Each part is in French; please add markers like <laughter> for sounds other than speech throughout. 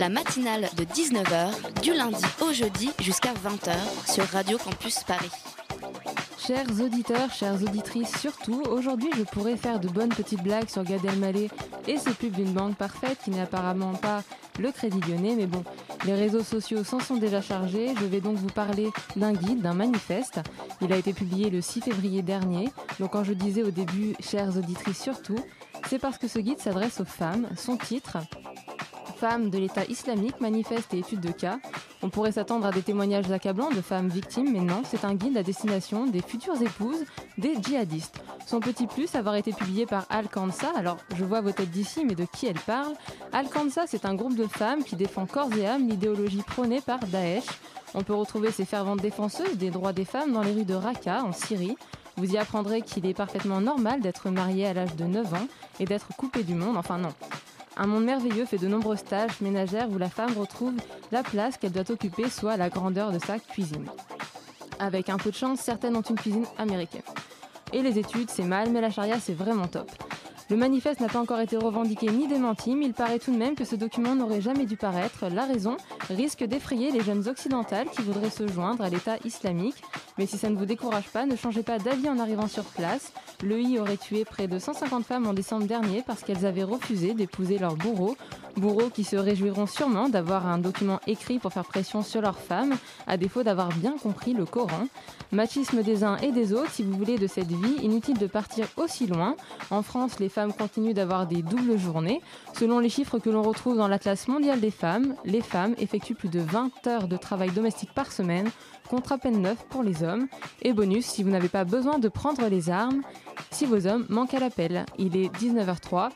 La matinale de 19h, du lundi au jeudi jusqu'à 20h sur Radio Campus Paris. Chers auditeurs, chères auditrices, surtout, aujourd'hui je pourrais faire de bonnes petites blagues sur Gad Elmaleh et ses pubs d'une banque parfaite qui n'est apparemment pas le Crédit Lyonnais, mais bon, les réseaux sociaux s'en sont déjà chargés. Je vais donc vous parler d'un guide, d'un manifeste. Il a été publié le 6 février dernier. Donc quand je disais au début, chères auditrices surtout, c'est parce que ce guide s'adresse aux femmes. Son titre, Femmes de l'État islamique, manifeste et études de cas. On pourrait s'attendre à des témoignages accablants de femmes victimes, mais non, c'est un guide à destination des futures épouses des djihadistes. Son petit plus, avoir été publié par Al-Kansa. Alors, je vois vos têtes d'ici, mais de qui elle parle? Al-Kansa, c'est un groupe de femmes qui défend corps et âme l'idéologie prônée par Daesh. On peut retrouver ces ferventes défenseuses des droits des femmes dans les rues de Raqqa, en Syrie. Vous y apprendrez qu'il est parfaitement normal d'être marié à l'âge de 9 ans et d'être coupé du monde. Enfin non. Un monde merveilleux fait de nombreuses tâches ménagères où la femme retrouve la place qu'elle doit occuper, soit la grandeur de sa cuisine. Avec un peu de chance, certaines ont une cuisine américaine. Et les études, c'est mal, mais la charia, c'est vraiment top. Le manifeste n'a pas encore été revendiqué ni démenti, mais il paraît tout de même que ce document n'aurait jamais dû paraître. La raison risque d'effrayer les jeunes occidentales qui voudraient se joindre à l'État islamique. Mais si ça ne vous décourage pas, ne changez pas d'avis en arrivant sur place. L'EI aurait tué près de 150 femmes en décembre dernier parce qu'elles avaient refusé d'épouser leur bourreau. Bourreaux qui se réjouiront sûrement d'avoir un document écrit pour faire pression sur leurs femmes, à défaut d'avoir bien compris le Coran. Machisme des uns et des autres, si vous voulez de cette vie, inutile de partir aussi loin. En France, les femmes continuent d'avoir des doubles journées. Selon les chiffres que l'on retrouve dans l'Atlas mondial des femmes, les femmes effectuent plus de 20 heures de travail domestique par semaine, contre à peine 9 pour les hommes. Et bonus, si vous n'avez pas besoin de prendre les armes, si vos hommes manquent à l'appel. Il est 19h03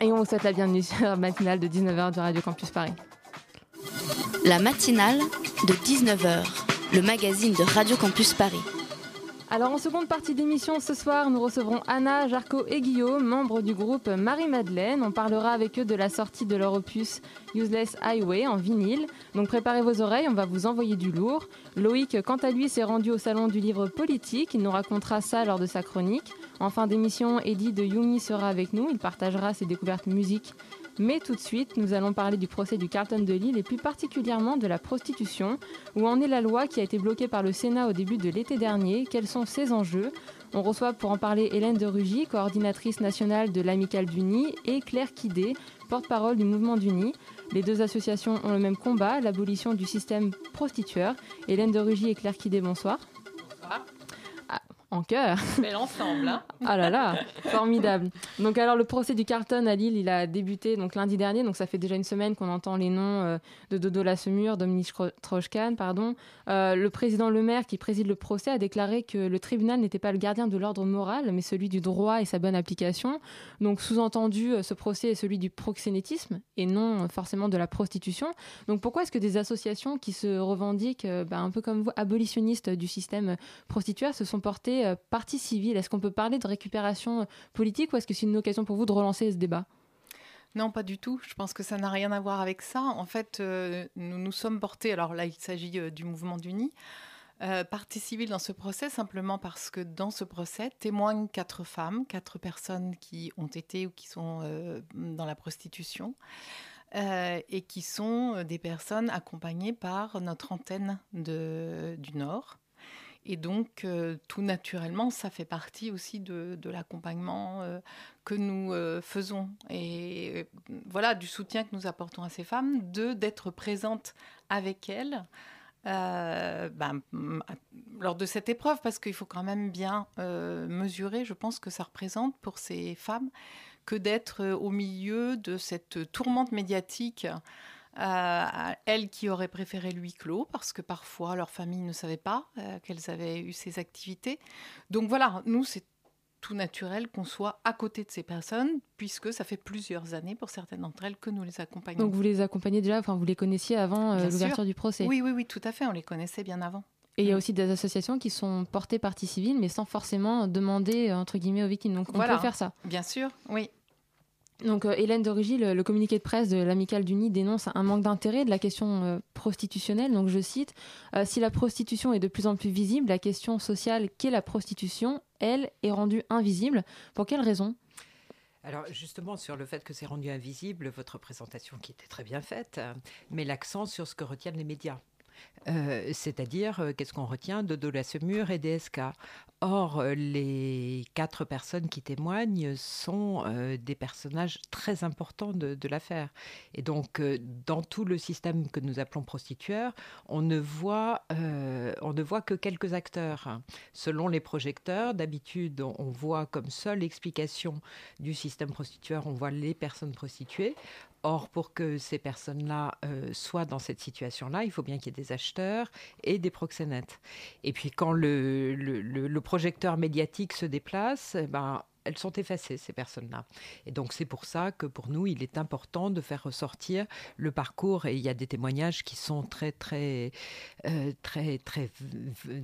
et on vous souhaite la bienvenue sur la matinale de 19h de Radio Campus Paris. La matinale de 19h, le magazine de Radio Campus Paris. Alors en seconde partie d'émission ce soir, nous recevrons Anna, Jarco et Guillaume, membres du groupe Marie-Madeleine. On parlera avec eux de la sortie de leur opus Useless Highway en vinyle. Donc préparez vos oreilles, on va vous envoyer du lourd. Loïc, quant à lui, s'est rendu au salon du livre politique. Il nous racontera ça lors de sa chronique. En fin d'émission, Eddie de Yumi sera avec nous. Il partagera ses découvertes musique mais tout de suite, nous allons parler du procès du Carlton de Lille et plus particulièrement de la prostitution. Où en est la loi qui a été bloquée par le Sénat au début de l'été dernier? Quels sont ses enjeux? On reçoit pour en parler Hélène de Rugy, coordinatrice nationale de l'Amicale du Nid, et Claire Quidé, porte-parole du mouvement du Nid. Les deux associations ont le même combat, l'abolition du système prostitueur. Hélène de Rugy et Claire Quidé, bonsoir. Ah, en cœur Bel ensemble, hein ah là là, formidable. Donc alors le procès du Carlton à Lille, il a débuté donc lundi dernier, donc ça fait déjà une semaine qu'on entend les noms euh, de Dodo Lassemur, Dominique Trochkan, pardon. Euh, le président Le Maire qui préside le procès a déclaré que le tribunal n'était pas le gardien de l'ordre moral, mais celui du droit et sa bonne application. Donc sous-entendu, euh, ce procès est celui du proxénétisme et non forcément de la prostitution. Donc pourquoi est-ce que des associations qui se revendiquent, bah, un peu comme vous, abolitionnistes du système prostitueur, se sont portées euh, partie civile Est-ce qu'on peut parler de récupération euh, politique ou est-ce que c'est une occasion pour vous de relancer ce débat? Non, pas du tout. Je pense que ça n'a rien à voir avec ça. En fait, euh, nous nous sommes portés, alors là, il s'agit du mouvement d'Uni, partie civile dans ce procès, simplement parce que dans ce procès témoignent quatre femmes, quatre personnes qui ont été ou qui sont dans la prostitution. et qui sont des personnes accompagnées par notre antenne du Nord. Et donc, euh, tout naturellement, ça fait partie aussi de, l'accompagnement euh, que nous euh, faisons. Et voilà, du soutien que nous apportons à ces femmes, de d'être présentes avec elles ben, lors de cette épreuve, parce qu'il faut quand même bien mesurer, je pense que ça représente pour ces femmes que d'être au milieu de cette tourmente médiatique. Euh, à elles qui auraient préféré le huis clos parce que parfois leur famille ne savait pas euh, qu'elles avaient eu ces activités. Donc voilà, nous c'est tout naturel qu'on soit à côté de ces personnes, puisque ça fait plusieurs années pour certaines d'entre elles que nous les accompagnons. Donc vous les accompagnez déjà, enfin vous les connaissiez avant euh, l'ouverture du procès. Oui, oui, oui, tout à fait, on les connaissait bien avant. Et il y a Mm. aussi des associations qui sont portées partie civile, mais sans forcément demander, entre guillemets, aux victimes. Donc on Voilà. peut faire ça. Bien sûr, oui. Donc euh, Hélène Dorigi, le, communiqué de presse de l'Amicale du Nid dénonce un manque d'intérêt de la question euh, prostitutionnelle. Donc je cite, Euh, si la prostitution est de plus en plus visible, la question sociale qu'est la prostitution, elle, est rendue invisible. Pour quelle raison? Alors justement sur le fait que c'est rendu invisible, votre présentation qui était très bien faite, met l'accent sur ce que retiennent les médias. Euh, C'est-à-dire, euh, qu'est-ce qu'on retient de Dola Semur et DSK Or, euh, les quatre personnes qui témoignent sont des personnages très importants de, l'affaire. Et donc, dans tout le système que nous appelons prostitueur, on ne voit, on ne voit que quelques acteurs. Selon les projecteurs, d'habitude, on voit comme seule explication du système prostitueur, on voit les personnes prostituées. Or, pour que ces personnes-là euh, soient dans cette situation-là, il faut bien qu'il y ait des acheteurs et des proxénètes. Et puis, quand le, le- projecteur médiatique se déplace, eh ben, elles sont effacées, ces personnes-là. Et donc, c'est pour ça que pour nous, il est important de faire ressortir le parcours. Et il y a des témoignages qui sont très, très, euh, très, très,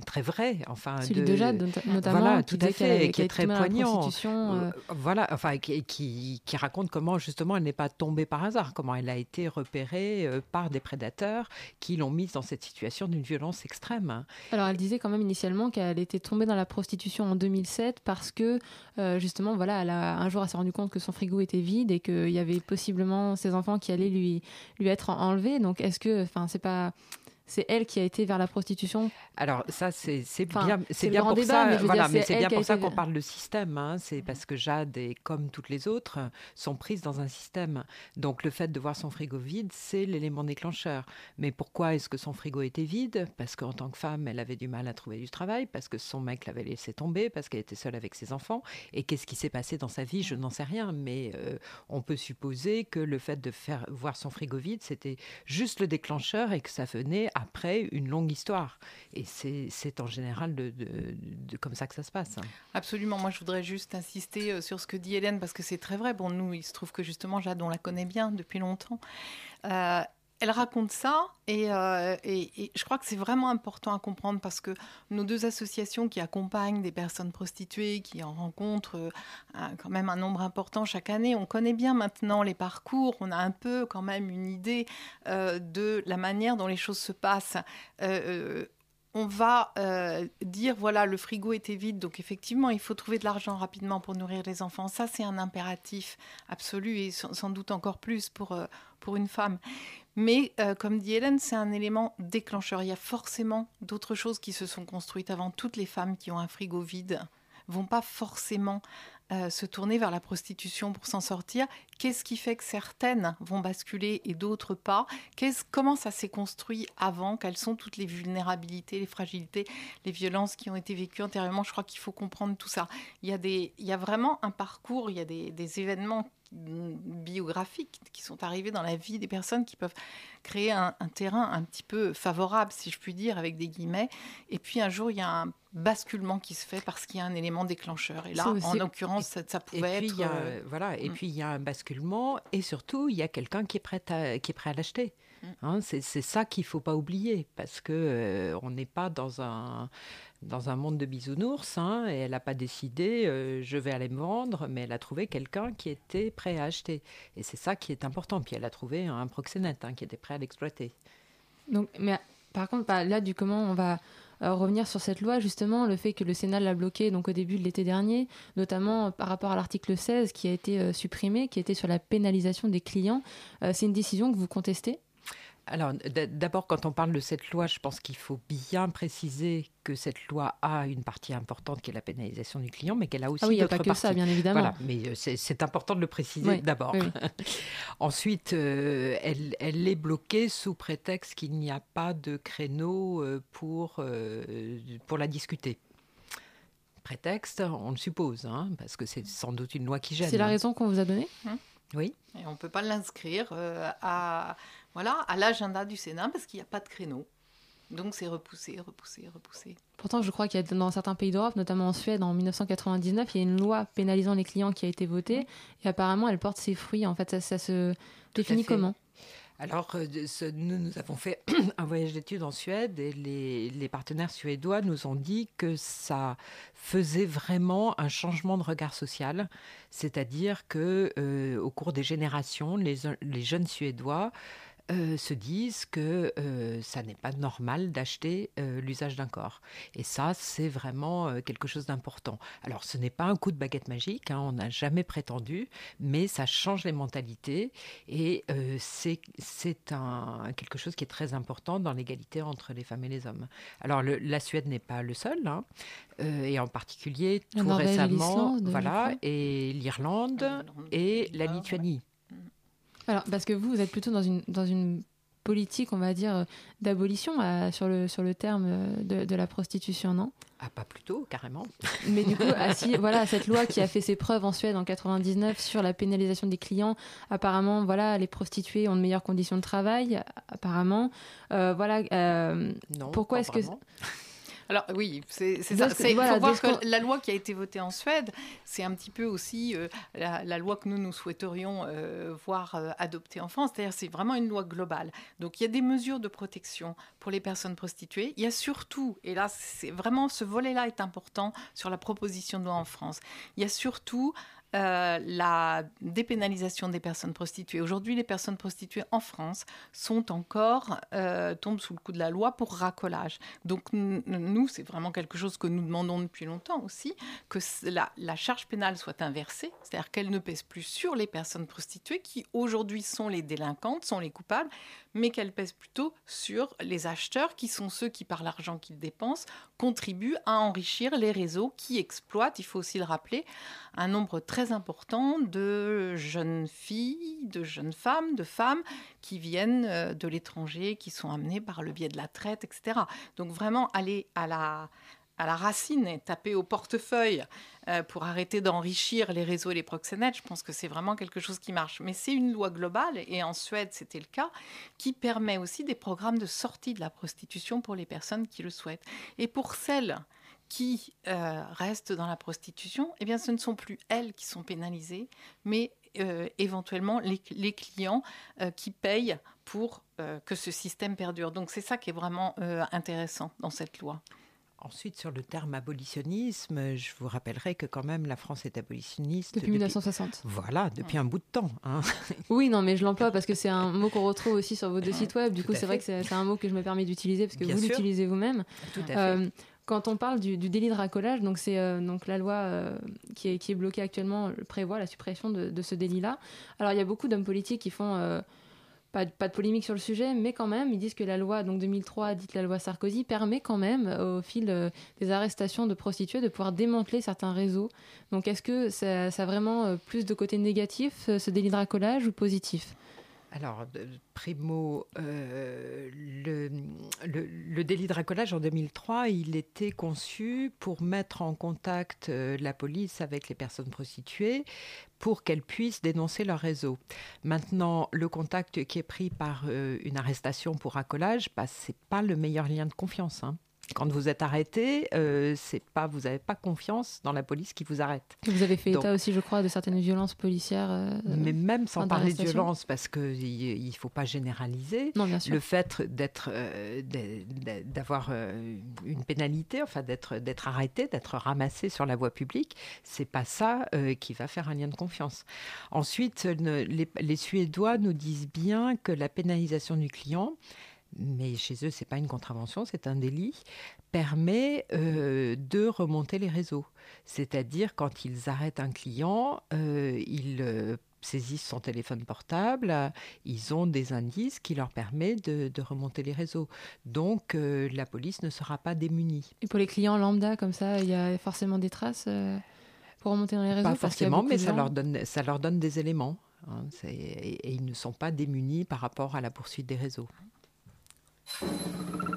très vrais. Enfin, Celui de, Jade, not- notamment, voilà, tout à fait, qui est très poignant. euh, Euh, voilà, enfin, qui, qui, qui raconte comment justement elle n'est pas tombée par hasard, comment elle a été repérée euh, par des prédateurs qui l'ont mise dans cette situation d'une violence extrême. Alors, elle disait quand même initialement qu'elle était tombée dans la prostitution en 2007 parce que, euh, justement, voilà, elle a, un jour, elle s'est rendue compte que son frigo était vide et qu'il y avait possiblement ses enfants qui allaient lui, lui être enlevés. Donc, est-ce que, enfin, c'est pas. C'est elle qui a été vers la prostitution Alors ça, c'est Enfin, bien, c'est bien pour débat, ça. mais je veux voilà, dire, mais c'est bien pour ça été- qu'on parle de système. hein, c'est parce que Jade, et comme toutes les autres, sont prises dans un système. Donc le fait de voir son frigo vide, c'est l'élément déclencheur. Mais pourquoi est-ce que son frigo était vide? Parce qu'en tant que femme, elle avait du mal à trouver du travail, parce que son mec l'avait laissé tomber, parce qu'elle était seule avec ses enfants. Et qu'est-ce qui s'est passé dans sa vie? Je n'en sais rien, mais euh, on peut supposer que le fait de faire voir son frigo vide, c'était juste le déclencheur et que ça venait après une longue histoire. Et c'est en général de- comme ça que ça se passe. Absolument. Moi, je voudrais juste insister euh, sur ce que dit Hélène, parce que c'est très vrai. Bon, nous, il se trouve que justement, Jade, on la connaît bien depuis longtemps. Euh, elle raconte ça, et, euh, et- je crois que c'est vraiment important à comprendre parce que nos deux associations qui accompagnent des personnes prostituées, qui en rencontrent euh, quand même un nombre important chaque année, on connaît bien maintenant les parcours, on a un peu quand même une idée euh, de la manière dont les choses se passent. On va dire voilà le frigo était vide donc effectivement il faut trouver de l'argent rapidement pour nourrir les enfants ça c'est un impératif absolu et sans, doute encore plus pour pour une femme. Mais euh, comme dit Hélène c'est un élément déclencheur. Il y a forcément d'autres choses qui se sont construites avant. Toutes les femmes qui ont un frigo vide vont pas forcément euh, se tourner vers la prostitution pour s'en sortir. Qu'est-ce qui fait que certaines vont basculer et d'autres pas? Qu'est-ce, Comment ça s'est construit avant? Quelles sont toutes les vulnérabilités, les fragilités, les violences qui ont été vécues antérieurement? Je crois qu'il faut comprendre tout ça. Il y a, des, il y a vraiment un parcours, il y a des, des événements biographiques qui sont arrivés dans la vie des personnes qui peuvent créer un, un terrain un petit peu favorable, si je puis dire, avec des guillemets. Et puis un jour, il y a un basculement qui se fait parce qu'il y a un élément déclencheur. Et là, en l'occurrence, ça, ça Et pouvait puis, être... il y a, euh, voilà, et mm. puis il y a un basculement et surtout il y a quelqu'un qui est prêt à, qui est prêt à l'acheter. Mm. Hein, c'est c'est ça qu'il faut pas oublier parce que euh, on n'est pas dans un dans un monde de bisounours. hein, et elle n'a pas décidé euh, je vais aller me vendre, mais elle a trouvé quelqu'un qui était prêt à acheter. Et c'est ça qui est important. Puis elle a trouvé un proxénète hein, qui était prêt à l'exploiter. Donc, mais par contre, bah, là, du comment on va euh, revenir sur cette loi, justement, le fait que le Sénat l'a bloqué donc au début de l'été dernier, notamment euh, par rapport à l'article 16 qui a été supprimé, qui était sur la pénalisation des clients. C'est une décision que vous contestez? Alors, d'abord, quand on parle de cette loi, je pense qu'il faut bien préciser que cette loi a une partie importante qui est la pénalisation du client, mais qu'elle a aussi Ah oui, il n'y a d'autres pas que parties. ça, bien évidemment. Voilà, mais euh, c'est important de le préciser Oui, d'abord. oui, <laughs> Ensuite, euh, elle, elle est bloquée sous prétexte qu'il n'y a pas de créneau euh, pour, euh, pour la discuter. Prétexte, on le suppose, hein, parce que c'est sans doute une loi qui gêne. C'est la hein. raison qu'on vous a donnée? Oui. Et on ne peut pas l'inscrire euh, à, voilà, à l'agenda du Sénat parce qu'il n'y a pas de créneau. Donc c'est repoussé, repoussé, repoussé. Pourtant, je crois qu'il y a dans certains pays d'Europe, notamment en Suède, en 1999, il y a une loi pénalisant les clients qui a été votée. Et apparemment, elle porte ses fruits. En fait, ça, ça se définit comment? Alors, euh, ce- nous, nous avons fait <clears throat> un voyage d'études en Suède et les, les partenaires suédois nous ont dit que ça faisait vraiment un changement de regard social, c'est-à-dire que euh, au cours des générations, les, les jeunes Suédois euh, se disent que euh, ça n'est pas normal d'acheter euh, l'usage d'un corps. Et ça, c'est vraiment euh, quelque chose d'important. Alors, ce n'est pas un coup de baguette magique, hein, on n'a jamais prétendu, mais ça change les mentalités et euh, c'est c'est un, quelque chose qui est très important dans l'égalité entre les femmes et les hommes. Alors, le- la Suède n'est pas le seul, hein, euh, et en particulier tout récemment, voilà, et l'Irlande Irlande, et la ouais. Lituanie. Alors, parce que vous, vous êtes plutôt dans une, dans une politique, on va dire, euh, d'abolition euh, sur, le, sur le terme euh, de, de la prostitution, non? Ah, pas plutôt, carrément. Mais du coup, ah, si, <laughs> voilà, cette loi qui a fait ses preuves en Suède en 99 sur la pénalisation des clients, apparemment, voilà, les prostituées ont de meilleures conditions de travail, apparemment. Euh, voilà, euh, Non, Pourquoi est-ce que-. <laughs> Alors oui, c'est ça. Il voilà, faut voir que la loi qui a été votée en Suède, c'est un petit peu aussi euh, la, la loi que nous, nous souhaiterions euh, voir euh, adoptée en France. C'est-à-dire c'est vraiment une loi globale. Donc il y a des mesures de protection pour les personnes prostituées. Il y a surtout, et là c'est vraiment ce volet-là est important sur la proposition de loi en France, il y a surtout euh, la dépénalisation des personnes prostituées. Aujourd'hui, les personnes prostituées en France sont encore, euh, tombent sous le coup de la loi pour racolage. Donc nous, c'est vraiment quelque chose que nous demandons depuis longtemps aussi, que la, la charge pénale soit inversée, c'est-à-dire qu'elle ne pèse plus sur les personnes prostituées qui aujourd'hui sont les délinquantes, sont les coupables, mais qu'elle pèse plutôt sur les acheteurs qui sont ceux qui, par l'argent qu'ils dépensent, contribuent à enrichir les réseaux qui exploitent, il faut aussi le rappeler, un nombre très important de jeunes filles, de jeunes femmes, de femmes qui viennent euh, de l'étranger, qui sont amenées par le biais de la traite, etc. Donc vraiment aller à la, à la racine et taper au portefeuille euh, pour arrêter d'enrichir les réseaux et les proxénètes, je pense que c'est vraiment quelque chose qui marche. Mais c'est une loi globale, et en Suède c'était le cas, qui permet aussi des programmes de sortie de la prostitution pour les personnes qui le souhaitent. Et pour celles qui euh, restent dans la prostitution, eh bien, ce ne sont plus elles qui sont pénalisées, mais euh, éventuellement les, clients qui payent pour que ce système perdure. Donc c'est ça qui est vraiment intéressant dans cette loi. Ensuite, sur le terme abolitionnisme, je vous rappellerai que quand même la France est abolitionniste depuis 1960. Voilà, depuis un bout de temps. hein. <laughs> Oui, non, mais je l'emploie parce que c'est un mot qu'on retrouve aussi sur vos deux sites web. Du Tout coup, c'est vrai fait. que c'est un mot que je me permets d'utiliser parce que Bien vous l'utilisez vous-même. Tout à fait. Euh, quand on parle du, du délit de racolage, donc c'est euh, donc la loi euh, qui, est, qui est bloquée actuellement prévoit la suppression de, de ce délit-là. Alors il y a beaucoup d'hommes politiques qui font euh, pas, de- polémique sur le sujet, mais quand même ils disent que la loi donc 2003, dite la loi Sarkozy, permet quand même au fil euh, des arrestations de prostituées de pouvoir démanteler certains réseaux. Donc est-ce que ça, a vraiment euh, plus de côté négatif euh, ce délit de racolage ou positif? Alors, primo, euh, le, délit de racolage en 2003, il était conçu pour mettre en contact euh, la police avec les personnes prostituées pour qu'elles puissent dénoncer leur réseau. Maintenant, le contact qui est pris par euh, une arrestation pour racolage, bah, c'est pas le meilleur lien de confiance. hein. Quand vous êtes arrêté, euh, c'est pas, vous n'avez pas confiance dans la police qui vous arrête. Vous avez fait Donc- état aussi, je crois, de certaines violences policières. euh, Mais même sans parler de violence, parce qu'il ne faut pas généraliser, Non, bien sûr. le fait d'être, euh, d'avoir une pénalité, enfin d'être, d'être arrêté, d'être ramassé sur la voie publique, c'est pas ça qui va faire un lien de confiance. Ensuite, ne- les, les Suédois nous disent bien que la pénalisation du client, mais chez eux c'est pas une contravention, c'est un délit, permet euh, de remonter les réseaux. C'est-à-dire quand ils arrêtent un client, euh, ils euh, saisissent son téléphone portable, ils ont des indices qui leur permettent de, de remonter les réseaux. Donc la police ne sera pas démunie. Et pour les clients lambda, comme ça, il y a forcément des traces pour remonter dans les réseaux? Pas forcément, mais ça leur, donne, ça leur donne des éléments. hein. Et, et ils ne sont pas démunis par rapport à la poursuite des réseaux. Les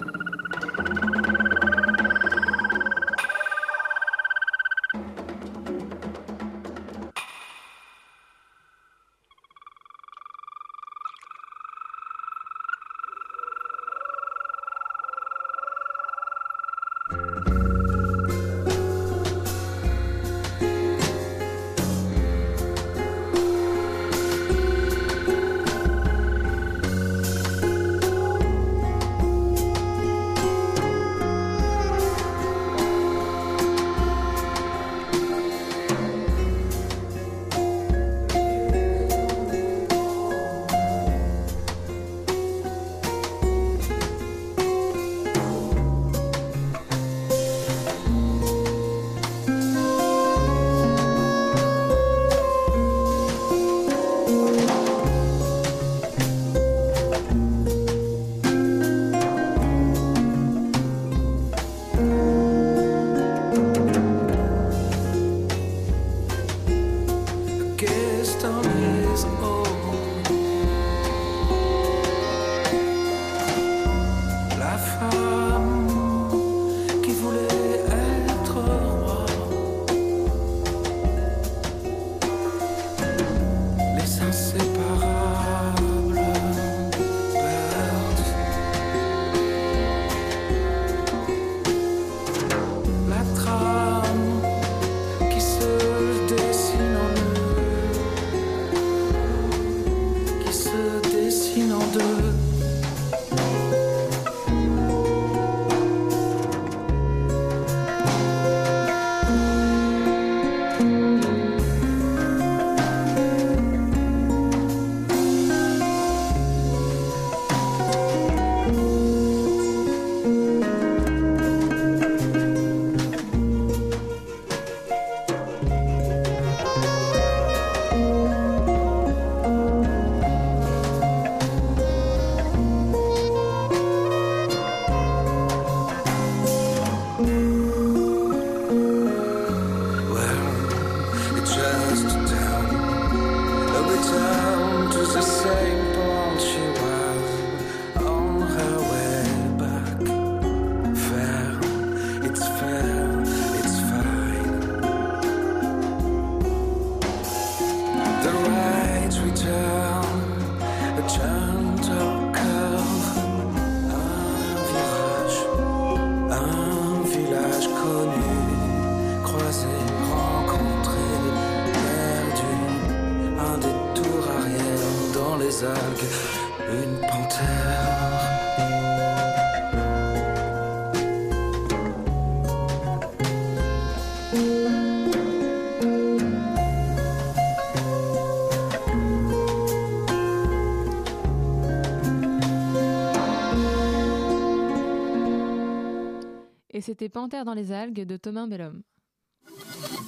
c'était Panthère dans les algues de Thomas Bellhomme.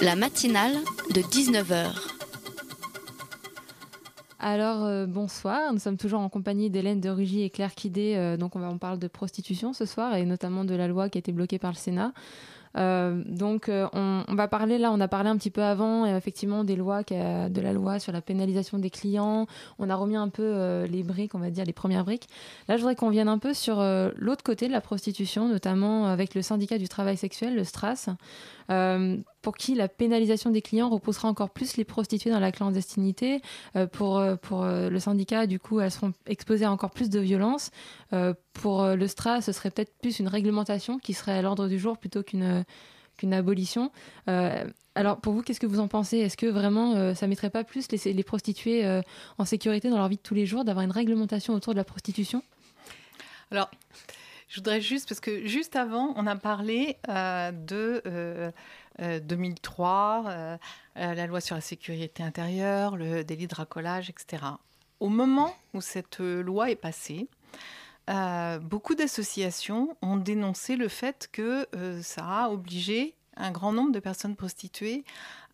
La matinale de 19h. Alors euh, bonsoir, nous sommes toujours en compagnie d'Hélène de Rugy et Claire Quidé, euh, donc on, va, on parle de prostitution ce soir et notamment de la loi qui a été bloquée par le Sénat. Euh, donc euh, on, va parler là, on a parlé un petit peu avant effectivement des lois, de la loi sur la pénalisation des clients. On a remis un peu euh, les briques, on va dire les premières briques. Là, je voudrais qu'on vienne un peu sur l'autre côté de la prostitution, notamment avec le syndicat du travail sexuel, le STRAS. Euh, pour qui la pénalisation des clients reposera encore plus les prostituées dans la clandestinité. Euh, pour euh, pour le syndicat, du coup, elles seront exposées à encore plus de violence. pour le STRA, ce serait peut-être plus une réglementation qui serait à l'ordre du jour plutôt qu'une qu'une abolition. alors, pour vous, qu'est-ce que vous en pensez? Est-ce que vraiment ça mettrait pas plus les, les prostituées en sécurité dans leur vie de tous les jours d'avoir une réglementation autour de la prostitution? Alors, je voudrais juste, parce que juste avant, on a parlé euh, de euh, euh, 2003, euh, euh, la loi sur la sécurité intérieure, le délit de racolage, etc. Au moment où cette loi est passée, beaucoup d'associations ont dénoncé le fait que ça a obligé un grand nombre de personnes prostituées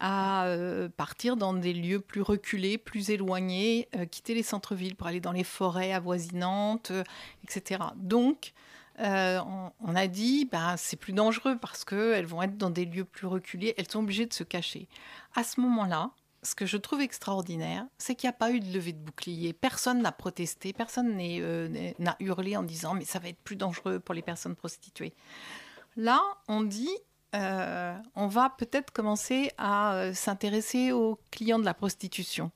à euh, partir dans des lieux plus reculés, plus éloignés, euh, quitter les centres-villes pour aller dans les forêts avoisinantes, euh, etc. Donc, on, on, a dit, ben, c'est plus dangereux parce qu'elles vont être dans des lieux plus reculés, elles sont obligées de se cacher. À ce moment-là, ce que je trouve extraordinaire, c'est qu'il n'y a pas eu de levée de bouclier. Personne n'a protesté, personne n'a hurlé en disant mais ça va être plus dangereux pour les personnes prostituées. Là, on dit euh, on va peut-être commencer à euh, s'intéresser aux clients de la prostitution.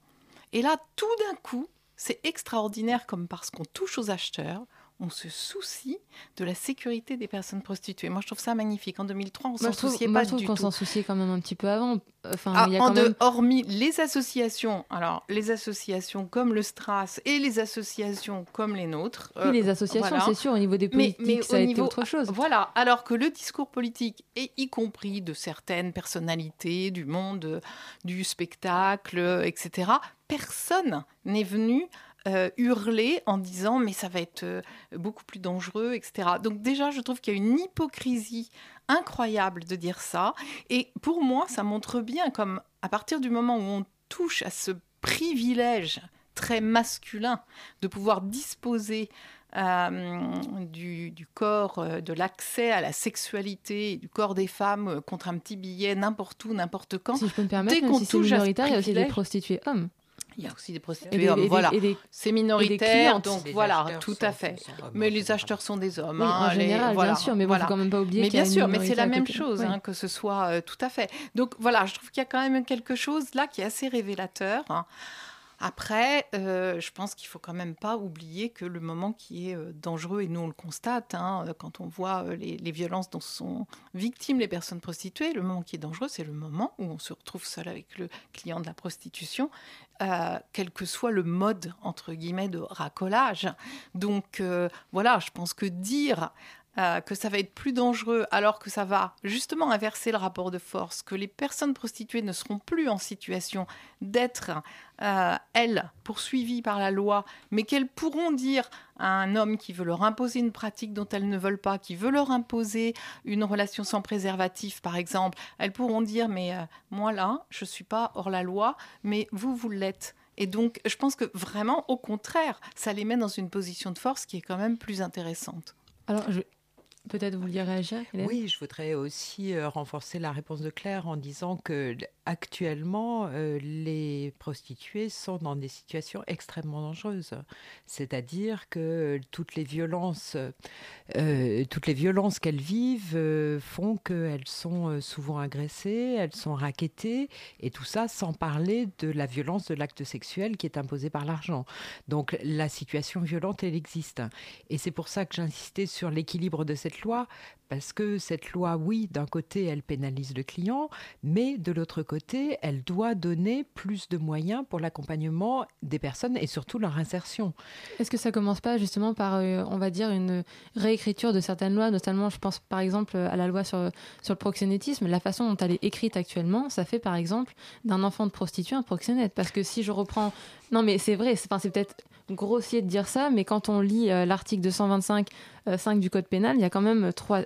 Et là, tout d'un coup, c'est extraordinaire comme parce qu'on touche aux acheteurs, on se soucie de la sécurité des personnes prostituées. Moi, je trouve ça magnifique. En 2003, on s'en souciait moi, pas je trouve du qu'on s'en souciait quand même un petit peu avant. Enfin, Ah, il y a en quand de- même... hormis les associations, alors les associations comme le Stras et les associations comme les nôtres. Oui, euh, les associations, voilà. c'est sûr, au niveau des Mais- politiques, mais ça au a été niveau- autre chose. Voilà, alors que le discours politique, et y compris de certaines personnalités du monde euh, du spectacle, euh, etc., personne n'est venu euh, hurler en disant mais ça va être euh, beaucoup plus dangereux, etc. Donc déjà, je trouve qu'il y a une hypocrisie incroyable de dire ça. Et pour moi, ça montre bien comme à partir du moment où on touche à ce privilège très masculin de pouvoir disposer euh, du, du corps, euh, de l'accès à la sexualité, du corps des femmes euh, contre un petit billet n'importe où, n'importe quand. Si je peux me permettre, Dès qu'on si touche minoritaire, il y a aussi des prostituées hommes. Il y a aussi des Et prostituées des, hommes, voilà. C'est minoritaire, donc voilà, tout à fait. Mais en les général. acheteurs sont des hommes. Oui, hein, en les- général, voilà, bien sûr, mais il voilà. faut quand même pas oublier Mais bien sûr, mais c'est la même chose, Oui. hein, que ce soit euh, tout à fait. Donc voilà, je trouve qu'il y a quand même quelque chose là qui est assez révélateur. hein. Après, euh, je pense qu'il faut quand même pas oublier que le moment qui est euh, dangereux, et nous on le constate, hein, euh, quand on voit les, violences dont sont victimes les personnes prostituées, le moment qui est dangereux, c'est le moment où on se retrouve seul avec le client de la prostitution, quel que soit le mode, entre guillemets, de racolage. Donc voilà, je pense que dire euh, que ça va être plus dangereux alors que ça va justement inverser le rapport de force, que les personnes prostituées ne seront plus en situation d'être, euh, elles, poursuivies par la loi, mais qu'elles pourront dire à un homme qui veut leur imposer une pratique dont elles ne veulent pas, qui veut leur imposer une relation sans préservatif, par exemple, elles pourront dire, mais euh, moi là, je ne suis pas hors la loi, mais vous, vous l'êtes. Et donc, je pense que vraiment, au contraire, ça les met dans une position de force qui est quand même plus intéressante. Alors, je... peut-être vous réagir Oui, je voudrais aussi euh, renforcer la réponse de Claire en disant que actuellement, euh, les prostituées sont dans des situations extrêmement dangereuses. C'est-à-dire que toutes les violences, euh, toutes les violences qu'elles vivent euh, font qu'elles sont souvent agressées, elles sont raquettées, et tout ça sans parler de la violence de l'acte sexuel qui est imposé par l'argent. Donc la situation violente, elle existe. Et c'est pour ça que j'insistais sur l'équilibre de cette loi, parce que cette loi, oui, d'un côté, elle pénalise le client, mais de l'autre côté, elle doit donner plus de moyens pour l'accompagnement des personnes et surtout leur insertion. Est-ce que ça commence pas justement par, euh, on va dire, une réécriture de certaines lois, notamment, je pense par exemple à la loi sur, le proxénétisme, la façon dont elle est écrite actuellement, ça fait par exemple d'un enfant de prostituée un proxénète. Parce que si je reprends... Non mais c'est vrai, c'est peut-être grossier de dire ça, mais quand on lit euh, l'article 225 5 du Code pénal, il y a quand même trois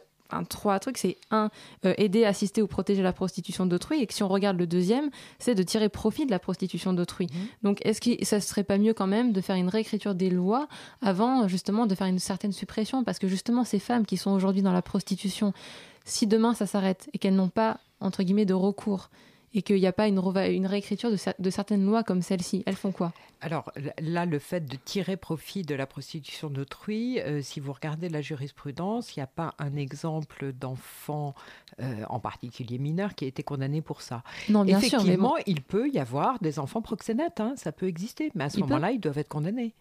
trois trucs, c'est un, euh, aider, assister ou protéger la prostitution d'autrui, et que si on regarde le deuxième, c'est de tirer profit de la prostitution d'autrui. Mmh. Donc est-ce que ça serait pas mieux quand même de faire une réécriture des lois avant justement de faire une certaine suppression? Parce que justement ces femmes qui sont aujourd'hui dans la prostitution, si demain ça s'arrête et qu'elles n'ont pas, entre guillemets, de recours, et qu'il n'y a pas une, une réécriture de, de, certaines lois comme celle-ci. Elles font quoi? Alors là, le fait de tirer profit de la prostitution d'autrui, euh, si vous regardez la jurisprudence, il n'y a pas un exemple d'enfant, euh, en particulier mineur, qui a été condamné pour ça. Non, bien Effectivement, sûr, il peut y avoir des enfants proxénètes, hein, ça peut exister, mais à ce moment-là, ils doivent être condamnés.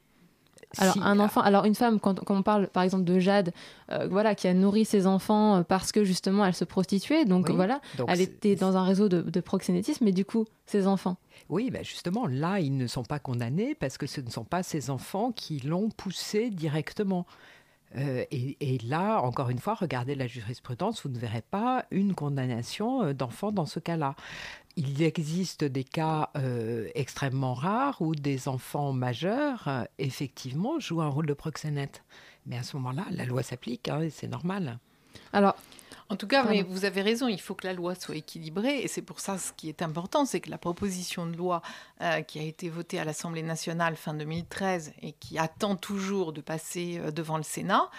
Alors un enfant, alors une femme, quand, on parle par exemple de Jade, euh, voilà, qui a nourri ses enfants euh, parce que justement elle se prostituait, donc voilà, elle était dans un réseau de, proxénétisme, mais du coup ses enfants. Oui, ben justement, là ils ne sont pas condamnés parce que ce ne sont pas ses enfants qui l'ont poussé directement. Euh, et, là, encore une fois, regardez la jurisprudence, vous ne verrez pas une condamnation d'enfant dans ce cas-là il existe des cas euh, extrêmement rares où des enfants majeurs, euh, effectivement, jouent un rôle de proxénète. Mais à ce moment-là, la loi s'applique, hein, c'est normal. Alors, en tout cas, mais vous avez raison, il faut que la loi soit équilibrée. Et c'est pour ça, ce qui est important, c'est que la proposition de loi euh, qui a été votée à l'Assemblée nationale fin 2013 et qui attend toujours de passer devant le Sénat,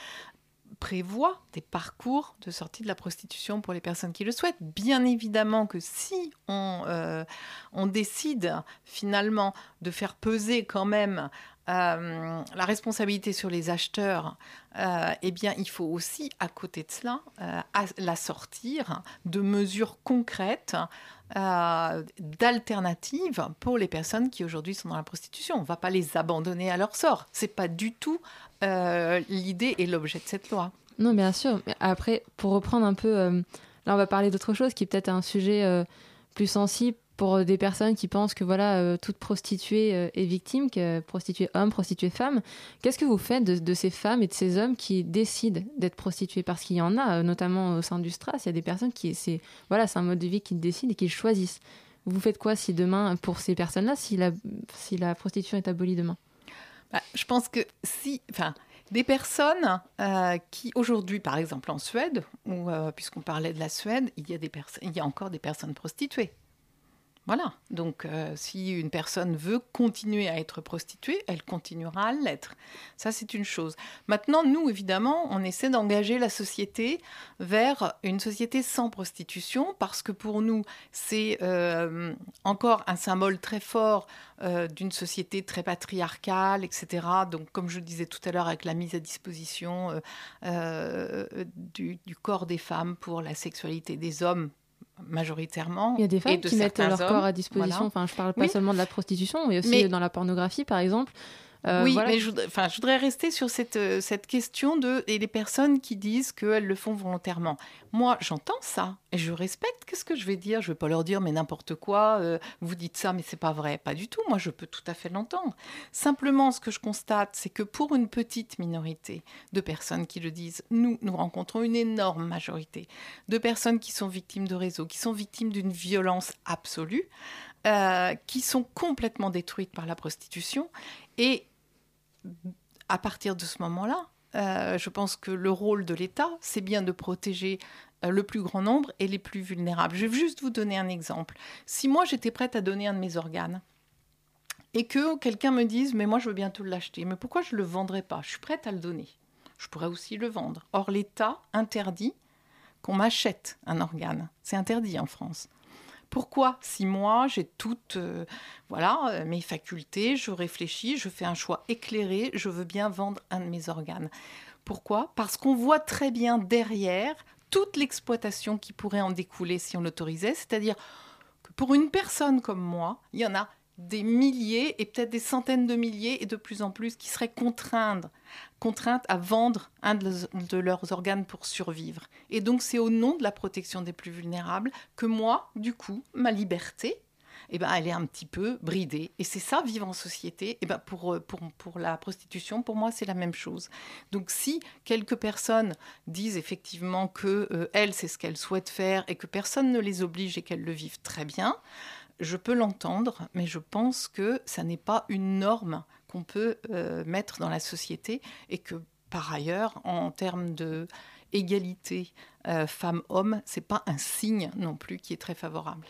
prévoit des parcours de sortie de la prostitution pour les personnes qui le souhaitent. Bien évidemment que si on, euh, on décide finalement de faire peser quand même euh, la responsabilité sur les acheteurs, euh, eh bien, il faut aussi, à côté de cela, la sortir de mesures concrètes d'alternatives pour les personnes qui aujourd'hui sont dans la prostitution. On ne va pas les abandonner à leur sort. C'est pas du tout euh, l'idée et l'objet de cette loi. Non, bien sûr. Après, pour reprendre un peu, euh, là, on va parler d'autre chose qui est peut-être un sujet euh, plus sensible pour des personnes qui pensent que voilà toute prostituée est victime, que prostituée homme, prostituée femme. Qu'est-ce que vous faites de, ces femmes et de ces hommes qui décident d'être prostituées? Parce qu'il y en a, notamment au sein du Stras, il y a des personnes qui c'est voilà c'est un mode de vie qu'ils décident et qu'ils choisissent. Vous faites quoi si demain pour ces personnes-là, si la si la prostitution est abolie demain? Bah, je pense que si, enfin, des personnes euh, qui aujourd'hui, par exemple en Suède, euh, puisqu'on parlait de la Suède, il y a des il y a encore des personnes prostituées. Voilà. Donc, euh, si une personne veut continuer à être prostituée, elle continuera à l'être. Ça, c'est une chose. Maintenant, nous, évidemment, on essaie d'engager la société vers une société sans prostitution parce que pour nous, c'est euh, encore un symbole très fort euh, d'une société très patriarcale, etc. Donc, comme je disais tout à l'heure, avec la mise à disposition du corps des femmes pour la sexualité des hommes majoritairement. Il y a des femmes qui mettent leur corps à disposition. Enfin, je parle pas seulement de la prostitution, mais aussi dans la pornographie, par exemple. Euh, oui, mais je, enfin, je voudrais rester sur cette, euh, cette question de et les personnes qui disent qu'elles le font volontairement. Moi, j'entends ça et je respecte. Qu'est-ce que je vais dire? Je vais pas leur dire mais n'importe quoi. Euh, vous dites ça, mais c'est pas vrai. Pas du tout. Moi, je peux tout à fait l'entendre. Simplement, ce que je constate, c'est que pour une petite minorité de personnes qui le disent, nous, nous rencontrons une énorme majorité de personnes qui sont victimes de réseaux, qui sont victimes d'une violence absolue. qui sont complètement détruites par la prostitution. Et à partir de ce moment-là, euh, je pense que le rôle de l'État, c'est bien de protéger euh, le plus grand nombre et les plus vulnérables. Je vais juste vous donner un exemple. Si moi j'étais prête à donner un de mes organes et que quelqu'un me dise mais moi je veux bientôt l'acheter, mais pourquoi je ne le vendrais pas? Je suis prête à le donner. Je pourrais aussi le vendre. Or l'État interdit qu'on m'achète un organe. C'est interdit en France. Pourquoi Si moi, j'ai toutes euh, voilà, euh, mes facultés, je réfléchis, je fais un choix éclairé, je veux bien vendre un de mes organes. Pourquoi? Parce qu'on voit très bien derrière toute l'exploitation qui pourrait en découler si on l'autorisait, c'est-à-dire que pour une personne comme moi, il y en a des milliers et peut-être des centaines de milliers et de plus en plus qui seraient contraintes contraintes à vendre un de leurs organes pour survivre. Et donc c'est au nom de la protection des plus vulnérables que moi, du coup, ma liberté, eh ben, elle est un petit peu bridée. Et c'est ça, vivre en société. Eh ben, pour, pour, pour la prostitution, pour moi, c'est la même chose. Donc si quelques personnes disent effectivement que euh, elles, c'est ce qu'elles souhaitent faire et que personne ne les oblige et qu'elles le vivent très bien, je peux l'entendre, mais je pense que ça n'est pas une norme qu'on peut euh, mettre dans la société et que par ailleurs, en termes de égalité euh, femmes-hommes, c'est pas un signe non plus qui est très favorable.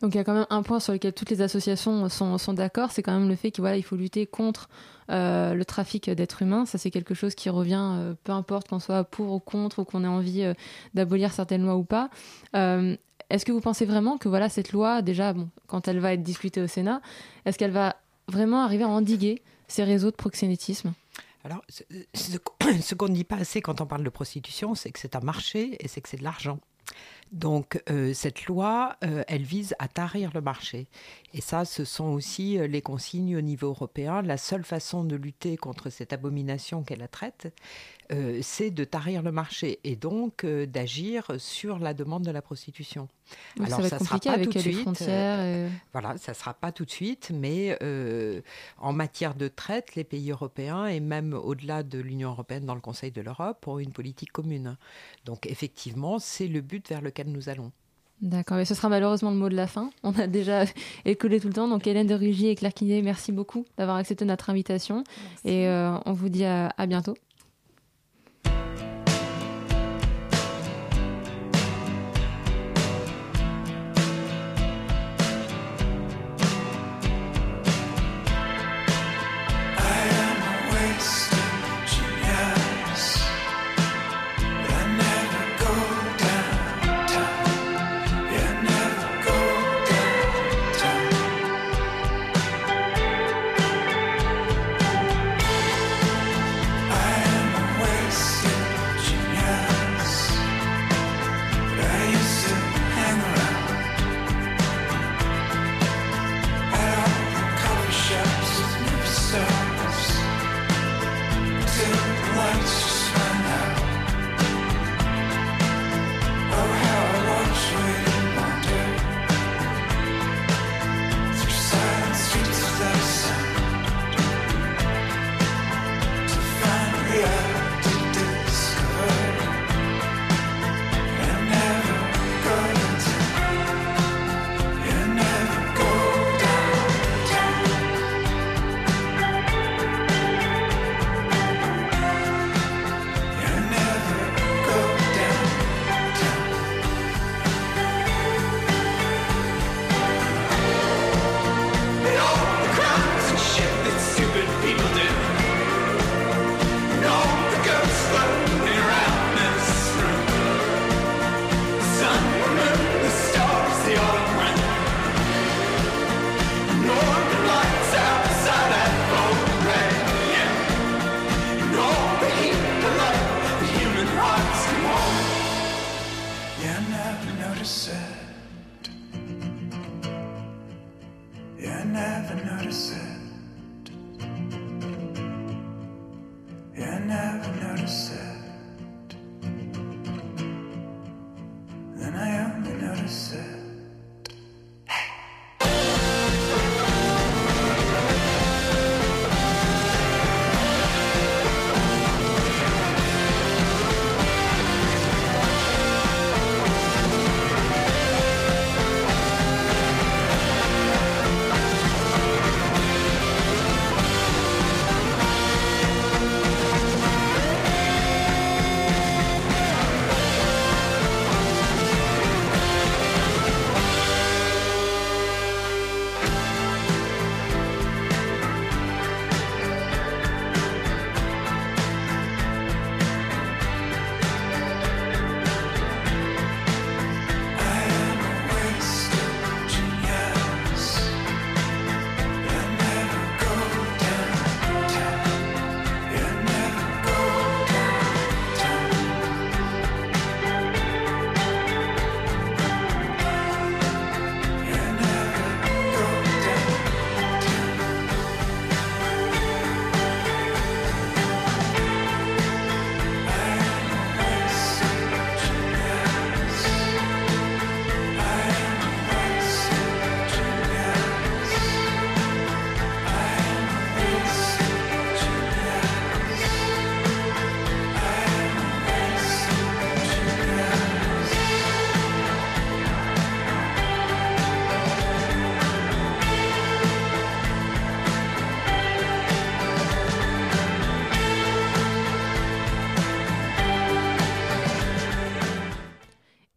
Donc il y a quand même un point sur lequel toutes les associations sont, d'accord, c'est quand même le fait qu'il voilà, il faut lutter contre euh, le trafic d'êtres humains. Ça c'est quelque chose qui revient, euh, peu importe qu'on soit pour ou contre ou qu'on ait envie d'abolir certaines lois ou pas. est-ce que vous pensez vraiment que voilà cette loi, déjà, bon, quand elle va être discutée au Sénat, est-ce qu'elle va vraiment arriver à endiguer ces réseaux de proxénétisme alors, <coughs> ce qu'on ne dit pas assez quand on parle de prostitution, c'est que c'est un marché et c'est que c'est de l'argent. Donc euh, cette loi, euh, elle vise à tarir le marché. Et ça, ce sont aussi euh, les consignes au niveau européen. La seule façon de lutter contre cette abomination qu'elle la traite, c'est de tarir le marché et donc d'agir sur la demande de la prostitution. Alors ça, sera pas tout de suite. Voilà, ça sera pas tout de suite, mais en matière de traite, les pays européens et même au-delà de l'Union européenne dans le Conseil de l'Europe ont une politique commune. Donc effectivement, c'est le but vers lequel nous allons. D'accord, mais ce sera malheureusement le mot de la fin. On a déjà <laughs> écoulé tout le temps. Donc Hélène de Rugy et Claire Quinet, merci beaucoup d'avoir accepté notre invitation. Et euh, on vous dit à bientôt.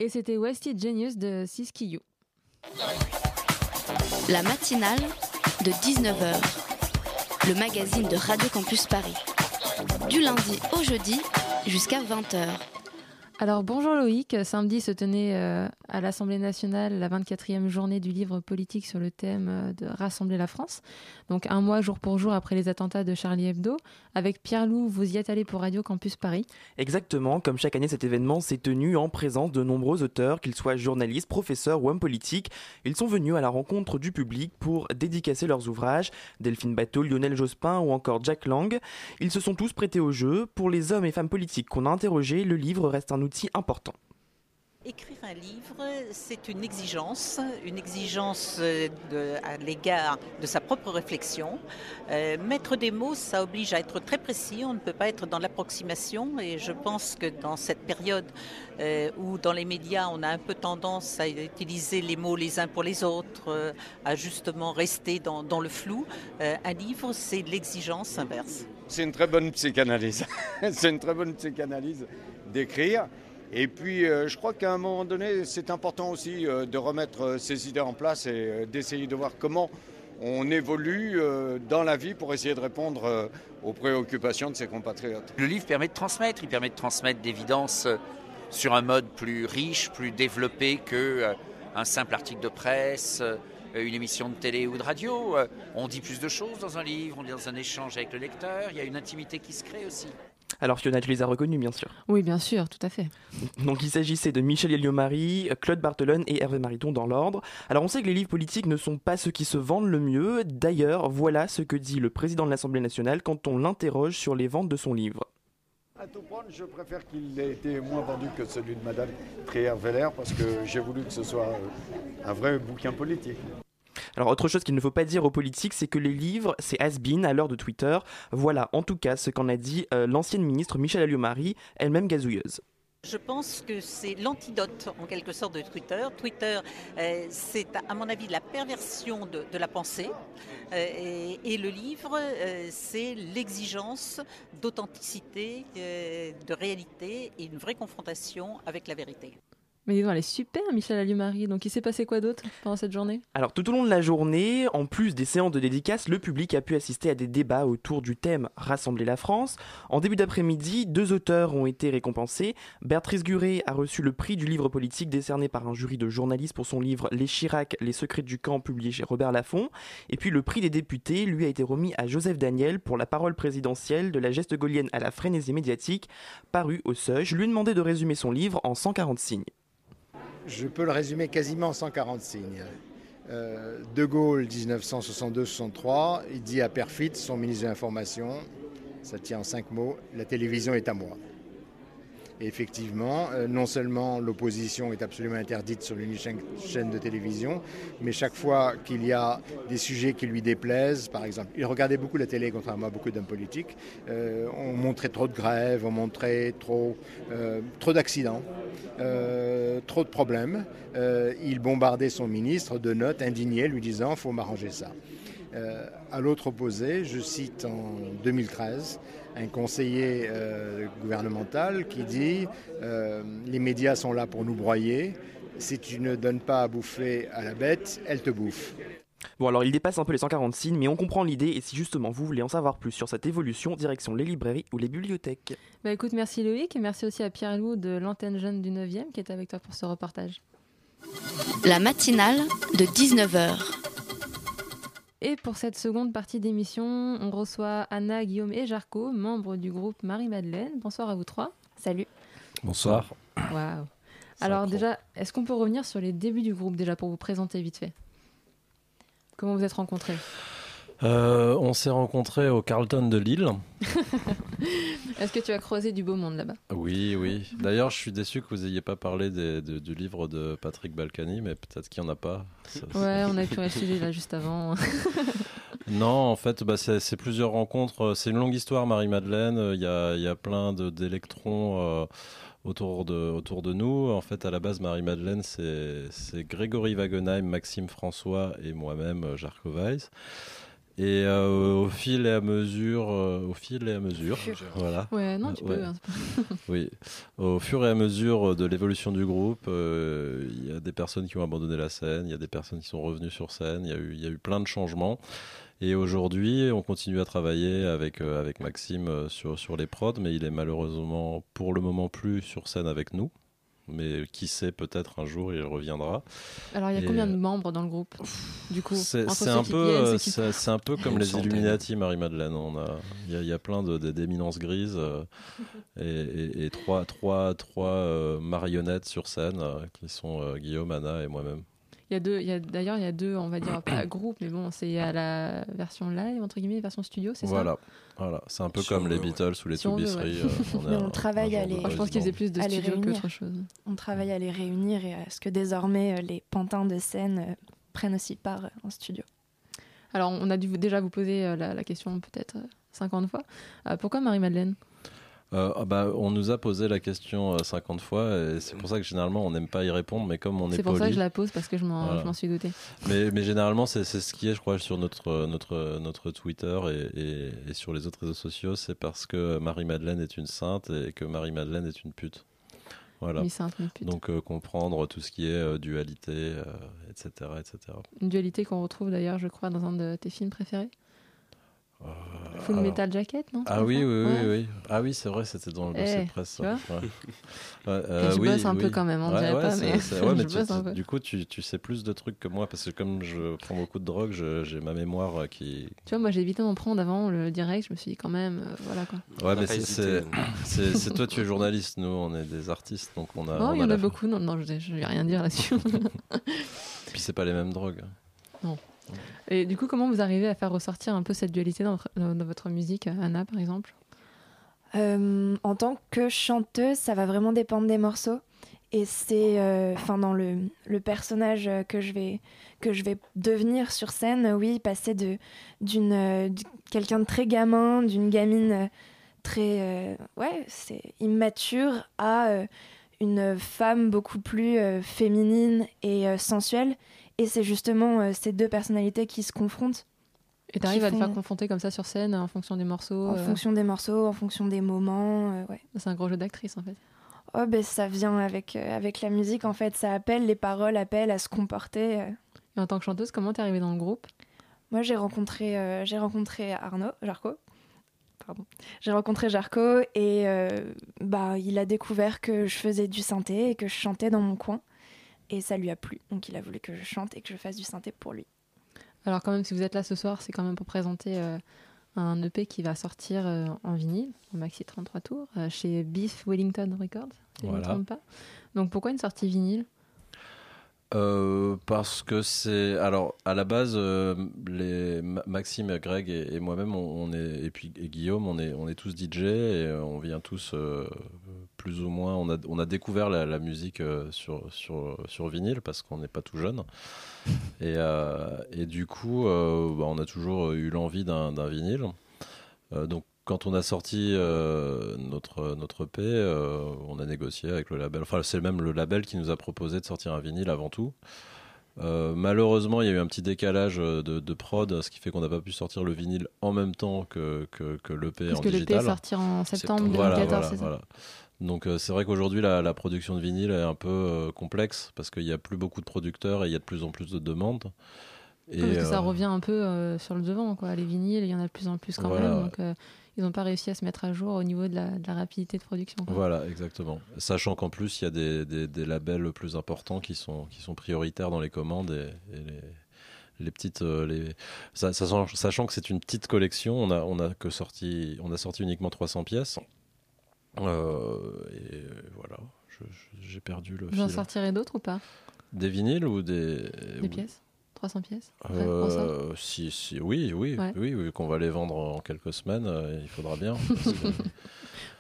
Et c'était Wasted Genius de Siskiyou. La matinale de 19h, le magazine de Radio Campus Paris. Du lundi au jeudi jusqu'à 20h. Alors bonjour Loïc, samedi se tenait euh, à l'Assemblée nationale la 24e journée du livre politique sur le thème euh, de Rassembler la France. Donc un mois jour pour jour après les attentats de Charlie Hebdo. Avec Pierre Loup, vous y êtes allé pour Radio Campus Paris. Exactement, comme chaque année cet événement s'est tenu en présence de nombreux auteurs, qu'ils soient journalistes, professeurs ou hommes politiques. Ils sont venus à la rencontre du public pour dédicacer leurs ouvrages, Delphine Bateau, Lionel Jospin ou encore Jack Lang. Ils se sont tous prêtés au jeu. Pour les hommes et femmes politiques qu'on a interrogés, le livre reste un outil important. Écrire un livre, c'est une exigence, une exigence euh, à l'égard de sa propre réflexion. Euh, mettre des mots, ça oblige à être très précis, on ne peut pas être dans l'approximation et je pense que dans cette période euh, où dans les médias on a un peu tendance à utiliser les mots les uns pour les autres, à justement rester dans, le flou, un livre c'est l'exigence inverse. C'est une très bonne psychanalyse. <laughs> c'est une très bonne psychanalyse d'écrire. Et puis, euh, je crois qu'à un moment donné, c'est important aussi euh, de remettre euh, ces idées en place et d'essayer de voir comment on évolue dans la vie pour essayer de répondre aux préoccupations de ses compatriotes. Le livre permet de transmettre, il permet de transmettre d'évidence sur un mode plus riche, plus développé que euh, un simple article de presse, une émission de télé ou de radio. On dit plus de choses dans un livre, on est dans un échange avec le lecteur, il y a une intimité qui se crée aussi. Alors Fiona, tu les as reconnus bien sûr. Oui, bien sûr, tout à fait. <laughs> Donc il s'agissait de Michel Elliot-Marie, Claude Barthelone et Hervé Mariton dans l'ordre. Alors on sait que les livres politiques ne sont pas ceux qui se vendent le mieux. D'ailleurs, voilà ce que dit le président de l'Assemblée nationale quand on l'interroge sur les ventes de son livre. À tout prendre, je préfère qu'il ait été moins vendu que celui de Madame Trier-Veller parce que j'ai voulu que ce soit euh, un vrai bouquin politique. Alors autre chose qu'il ne faut pas dire aux politiques, c'est que les livres, c'est has-been à l'heure de Twitter. Voilà en tout cas ce qu'en a dit euh, l'ancienne ministre Michel Alliot-Marie, elle-même gazouilleuse. Je pense que c'est l'antidote en quelque sorte de Twitter. Twitter, euh, c'est à mon avis la perversion de, la pensée Euh, et, le livre, c'est l'exigence d'authenticité, de réalité et une vraie confrontation avec la vérité. Mais dis donc, elle est super, Michel Alliot-Marie. Donc il s'est passé quoi d'autre pendant cette journée? Alors tout au long de la journée, en plus des séances de dédicaces, le public a pu assister à des débats autour du thème Rassembler la France. En début d'après-midi, deux auteurs ont été récompensés. Béatrice Guret a reçu le prix du livre politique décerné par un jury de journalistes pour son livre Les Chirac, les secrets du camp, publié chez Robert Laffont. Et puis le prix des députés lui a été remis à Joseph Daniel pour la parole présidentielle de la geste gaulienne à la frénésie médiatique, paru au seuil. Je lui ai demandé de résumer son livre en 140 signes. Je peux le résumer quasiment en 140 signes. Euh, de Gaulle, 1962-63, il dit à Perfit, son ministre de l'Information, ça tient en cinq mots, la télévision est à moi. Effectivement, euh, non seulement l'opposition est absolument interdite sur l'unique chaîne, de télévision, mais chaque fois qu'il y a des sujets qui lui déplaisent, par exemple, il regardait beaucoup la télé, contrairement à beaucoup d'hommes politiques, euh, on montrait trop de grèves, on montrait trop, euh, d'accidents, trop de problèmes. Il bombardait son ministre de notes indignées, lui disant, faut m'arranger ça. À l'autre opposé, je cite en 2013 un conseiller euh, gouvernemental qui dit euh, les médias sont là pour nous broyer. Si tu ne donnes pas à bouffer à la bête, elle te bouffe. Bon alors il dépasse un peu les 140 signes, mais on comprend l'idée et si justement vous voulez en savoir plus sur cette évolution, direction les librairies ou les bibliothèques. Bah écoute, merci Loïc et merci aussi à Pierre Loup de l'antenne jeune du 9e qui est avec toi pour ce reportage. La matinale de 19h. Et pour cette seconde partie d'émission, on reçoit Anna, Guillaume et Jarco, membres du groupe Marie-Madeleine. Bonsoir à vous trois. Salut. Bonsoir. Waouh. Alors déjà, est-ce qu'on peut revenir sur les débuts du groupe déjà pour vous présenter vite fait? Comment vous êtes rencontrés? Euh, on s'est rencontrés au Carlton de Lille. <laughs> Est-ce que tu as croisé du beau monde là-bas? Oui, oui. D'ailleurs, je suis déçu que vous n'ayez pas parlé des- de- du livre de Patrick Balkany, mais peut-être qu'il n'y en a pas. Ça- Ouais, on a pu acheter là juste avant. <laughs> Non, en fait, bah, c'est plusieurs rencontres. C'est une longue histoire, Marie-Madeleine. Il y a, il y a plein d'électrons euh, autour, de, autour de nous. En fait, à la base, Marie-Madeleine, c'est c'est Grégory Wagenheim, Maxime François et moi-même, euh, Jarko Weiss. Et euh, au fil et à mesure, euh, au fil et à mesure, voilà. Ouais, non, tu Ouais. peux. hein, c'est pas- <laughs> Oui, au fur et à mesure de l'évolution du groupe, euh, il y a des personnes qui ont abandonné la scène, il y a des personnes qui sont revenues sur scène, il y a eu, il y a eu plein de changements. Et aujourd'hui, on continue à travailler avec, euh, avec Maxime euh, sur, sur les prods, mais il est malheureusement pour le moment plus sur scène avec nous. Mais qui sait, peut-être un jour il reviendra. Alors, il y a Et, combien de membres dans le groupe Du coup, c'est un qui peu, euh, qui- c'est un peu comme les. Illuminati, Marie-Madeleine. On a, il y a, il y a plein de de- d'éminences grises euh, et, et- et trois, trois, trois euh, marionnettes sur scène euh, qui sont euh, Guillaume, Anna et moi-même. Il y a deux, il y a d'ailleurs il y a deux, on va dire pas <coughs> groupes, mais bon, c'est à la version live entre guillemets, version studio, c'est Voilà, voilà. C'est un peu Si comme les veut, ouais. Beatles ou les Si on euh, <laughs> on travaille à les- ça. Je pense qu'ils faisaient plus de studio réunir. qu'autre chose. On travaille à les réunir et à ce que désormais euh, les pantins de scène euh, prennent aussi part en studio. Alors, on a dû déjà vous poser la, la question peut-être euh, 50 fois. Euh, pourquoi Marie-Madeleine? Euh, ah bah, on nous a posé la question euh, 50 fois et c'est pour ça que généralement on n'aime pas y répondre, mais comme on est, C'est pour ça que je la pose parce que je m'en Voilà. suis douté. Mais, mais généralement, c'est ce qui est, je crois, sur notre, notre, notre Twitter et, et- et sur les autres réseaux sociaux, c'est parce que Marie-Madeleine est une sainte et que Marie-Madeleine est une pute. Voilà. Donc euh, comprendre tout ce qui est euh, dualité, euh, etc., etc. Une dualité qu'on retrouve d'ailleurs, je crois, dans un de tes films préférés? Full alors- Metal Jacket, non Ah oui, oui, oui, Ouais. oui. Ah oui, c'est vrai, c'était dans le dossier Eh, de presse. tu vois Ouais. Ouais, <laughs> euh, je oui, bosse un peu quand même, on Ouais, dirait ouais, pas, mais <laughs> mais tu- du coup, tu, tu sais plus de trucs que moi parce que comme je prends beaucoup de drogue, je- j'ai ma mémoire euh, qui, Tu vois, moi j'ai évité d'en prendre avant le direct, je me suis dit quand même, euh, voilà quoi. Ouais, n'a mais c'est- c'est hésité. c'est- c'est toi, tu es journaliste, nous, on est des artistes, donc on a. oh, on il y en a beaucoup, non, non, je, je vais rien dire là-dessus. <laughs> Puis c'est pas les mêmes drogues. non. Et du coup, comment vous arrivez à faire ressortir un peu cette dualité dans votre, musique, Anna par exemple? Euh, en tant que chanteuse, ça va vraiment dépendre des morceaux. Et c'est, euh, dans le, personnage que je vais que je vais devenir sur scène, oui, passer de d'une euh, quelqu'un de très gamin, d'une gamine très ouais, c'est immature à une femme beaucoup plus féminine et sensuelle. Et c'est justement euh, ces deux personnalités qui se confrontent. Et t'arrives qui à te faire font- confronter comme ça sur scène en fonction des morceaux en euh, fonction des morceaux, en fonction des moments, euh, ouais. C'est un gros jeu d'actrice en fait. Oh, ben ça vient avec, euh, avec la musique, en fait. Ça appelle, les paroles appellent à se comporter. Et en tant que chanteuse, comment t'es arrivée dans le groupe? Moi, j'ai rencontré, j'ai rencontré Arnaud, Jarco. Pardon. J'ai rencontré Jarco et bah, il a découvert que je faisais du synthé et que je chantais dans mon coin. Et ça lui a plu. Donc, il a voulu que je chante et que je fasse du synthé pour lui. Alors quand même, si vous êtes là ce soir, c'est quand même pour présenter euh, un EP qui va sortir euh, en vinyle, en maxi 33 tours, euh, chez Beef Wellington Records, si je ne me Voilà. trompe pas. Donc pourquoi une sortie vinyle? Euh, parce que c'est alors à la base euh, les Maxime, Greg et, et moi-même on, on est et puis et Guillaume on est on est tous DJ et euh, on vient tous euh, plus ou moins on a on a découvert la, la musique euh, sur sur sur vinyle parce qu'on n'est pas tout jeune et euh, et du coup euh, bah, on a toujours eu l'envie d'un d'un vinyle Euh, donc quand on a sorti euh, notre notre EP, euh, on a négocié avec le label. Enfin, c'est même le label qui nous a proposé de sortir un vinyle avant tout. Euh, malheureusement, il y a eu un petit décalage de, de prod, ce qui fait qu'on n'a pas pu sortir le vinyle en même temps que, que, que l'EP Parce en que l'EP digital. sortir en septembre Voilà, 2014, voilà, c'est ça? voilà. Donc euh, c'est vrai qu'aujourd'hui la, la production de vinyle est un peu euh, complexe parce qu'il n'y a plus beaucoup de producteurs et il y a de plus en plus de demandes. Et, Ouais, parce que ça euh, revient un peu sur le devant, quoi. Les vinyles, il y en a de plus en plus quand Voilà, même. Donc, ils n'ont pas réussi à se mettre à jour au niveau de la, de la rapidité de production. quoi. Voilà, exactement. Sachant qu'en plus, il y a des, des, des labels plus importants qui sont, qui sont prioritaires dans les commandes et, et les, les petites. les... sachant, sachant que c'est une petite collection, on a, on a, que sorti, on a sorti uniquement 300 pièces. Euh, et voilà, j'ai perdu le Vous en sortirez d'autres ou pas? Des vinyles ou des. Des ou- pièces? 300 pièces? Euh, si, si, oui, oui, Ouais. oui, oui, qu'on va les vendre en quelques semaines, euh, il faudra bien. <laughs> que-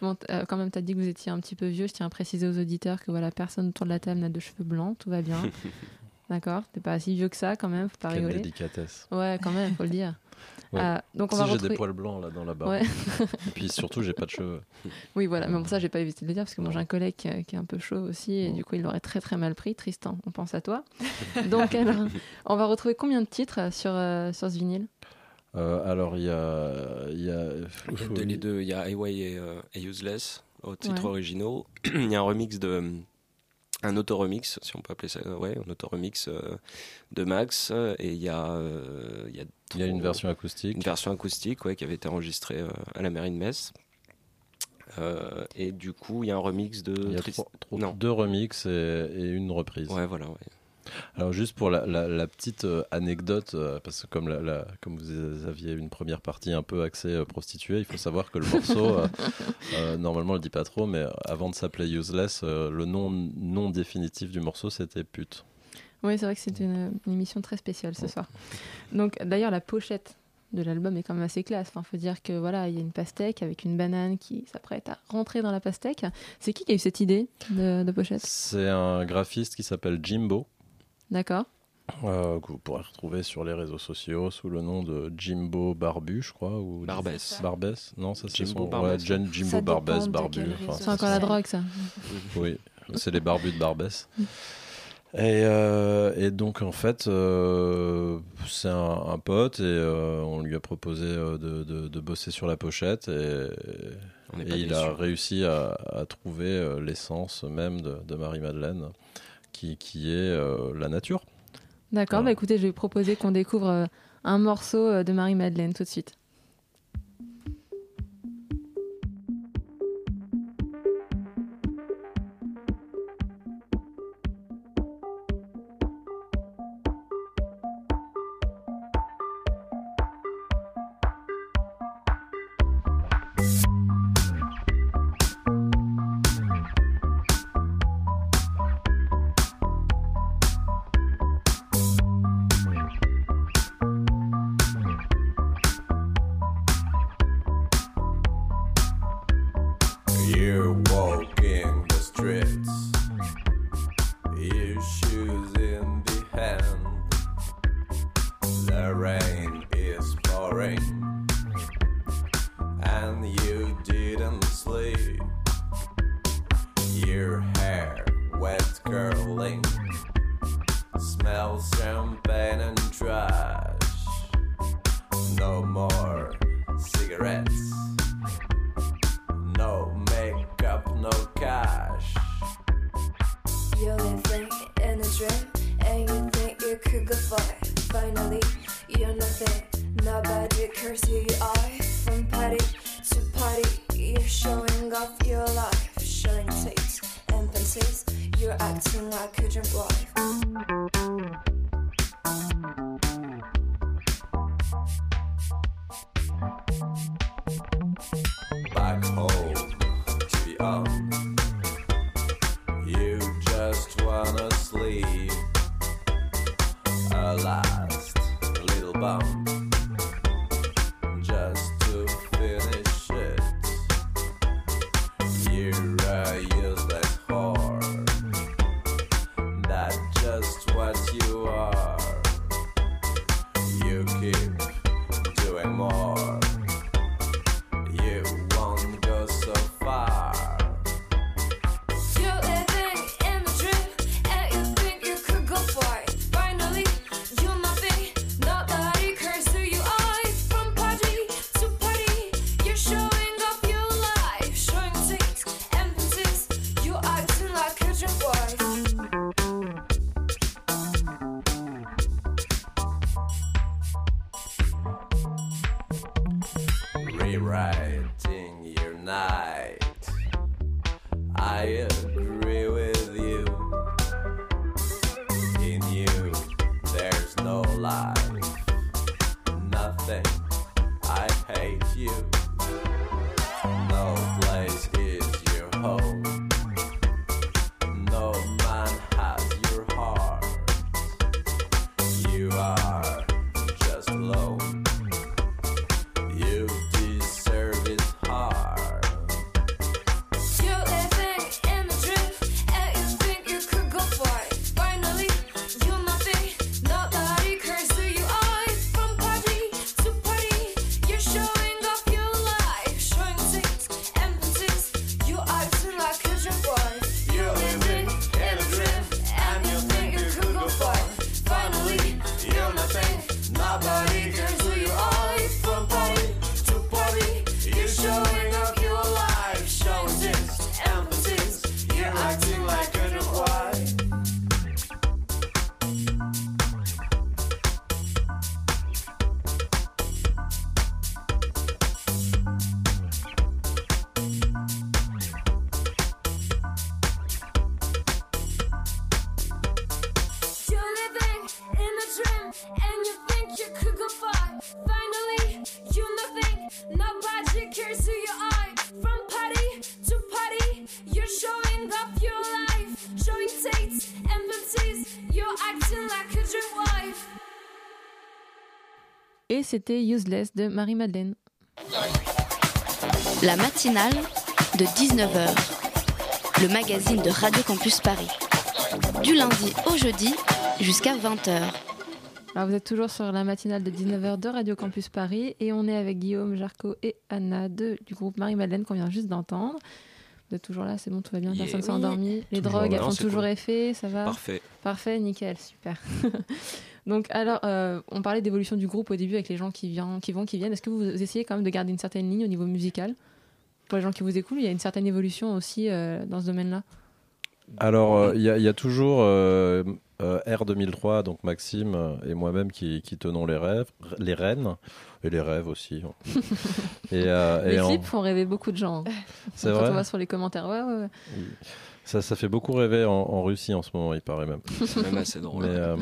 Bon, euh, quand même, tu as dit que vous étiez un petit peu vieux. Je tiens à préciser aux auditeurs que voilà, personne autour de la table n'a de cheveux blancs, tout va bien. <laughs> D'accord T'es pas si vieux que ça, quand même, faut pas Quelle rigoler. délicatesse. Ouais, quand même, faut le dire. <laughs> Ouais. Euh, donc on si va j'ai retrouver... des poils blancs là dans la barbe. Ouais. Et puis surtout, j'ai pas de cheveux. <laughs> Oui, voilà, mais bon, ça, j'ai pas évité de le dire parce que moi, j'ai un collègue qui, est un peu chaud aussi et du coup, il l'aurait très très mal pris. Tristan, on pense à toi. <laughs> Donc, alors, on va retrouver combien de titres sur, euh, sur ce vinyle? Euh, alors, il y a. Il y a, Il y a deux- les deux, il y a Highway et, euh, et Useless, au titre Ouais. originaux. <clears throat> il y a un remix de. Un auto-remix, si on peut appeler ça, ouais, un auto-remix euh, de Max. euh, Et il y a. euh, il y a, Il y a une version acoustique. Une version acoustique, ouais, qui avait été enregistrée euh, à la mairie de Metz. Et du coup, il y a un remix de. Il y a Trist- trois- trois- Non. deux remixes et, et une reprise. Ouais, voilà, ouais. Alors juste pour la, la- la petite euh, anecdote, euh, parce que comme, la, la- comme vous aviez une première partie un peu axée euh, prostituée, il faut savoir que le morceau, euh, <laughs> normalement on le dit pas trop, mais avant de s'appeler Useless, le nom non définitif du morceau c'était pute. Oui, c'est vrai que c'est une, une émission très spéciale ce soir. Donc, d'ailleurs, la pochette de l'album est quand même assez classe. Enfin, faut dire que voilà, il y a une pastèque avec une banane qui s'apprête à rentrer dans la pastèque. C'est qui qui a eu cette idée de, de pochette? C'est un graphiste qui s'appelle Jimbo. D'accord. euh, que vous pourrez retrouver sur les réseaux sociaux sous le nom de Jimbo Barbu, je crois. Ou Barbès. Barbès Non, ça c'est Jimbo son. Barbès, ouais. Jimbo Barbès, Barbu. enfin, C'est encore la drogue, ça. <laughs> Oui, c'est les barbus de Barbès. Et, euh, et donc en fait, euh, c'est un, un pote et euh, on lui a proposé de, de- de bosser sur la pochette et, il déçus. a réussi à, à trouver l'essence même de, de Marie-Madeleine, qui, qui est euh, la nature. D'accord, bah écoutez, je vais proposer qu'on découvre euh, un morceau euh, de Marie-Madeleine tout de suite. C'était Useless de Marie-Madeleine. La matinale de 19h, le magazine de Radio Campus Paris. Du lundi au jeudi jusqu'à 20h. Alors vous êtes toujours sur la matinale de 19h de Radio Campus Paris et on est avec Guillaume, Jarco et Anna de, du groupe Marie-Madeleine qu'on vient juste d'entendre. Vous êtes toujours là, c'est bon, tout va bien, Yeah. personne s'est Oui. endormi. Les Toujours drogues, là. elles font toujours cool. effet, ça va? Parfait. Parfait, nickel, super. <laughs> Donc alors, euh, on parlait d'évolution du groupe au début avec les gens qui, viennent, qui vont, qui viennent. Est-ce que vous essayez quand même de garder une certaine ligne au niveau musical Pour les gens qui vous écoutent, il y a une certaine évolution aussi euh, dans ce domaine-là Alors, euh, il y, a- il y a toujours euh, euh, R2003, donc Maxime et moi-même qui, qui tenons les rêves, les rênes et les rêves aussi. <laughs> et, euh, Les et clips font rêver beaucoup de gens. hein. C'est Quand vrai on va sur les commentaires, ouais, ouais, ouais. Ça, ça fait beaucoup rêver en, en Russie en ce moment, il paraît même. C'est <laughs> même assez drôle. Mais, euh,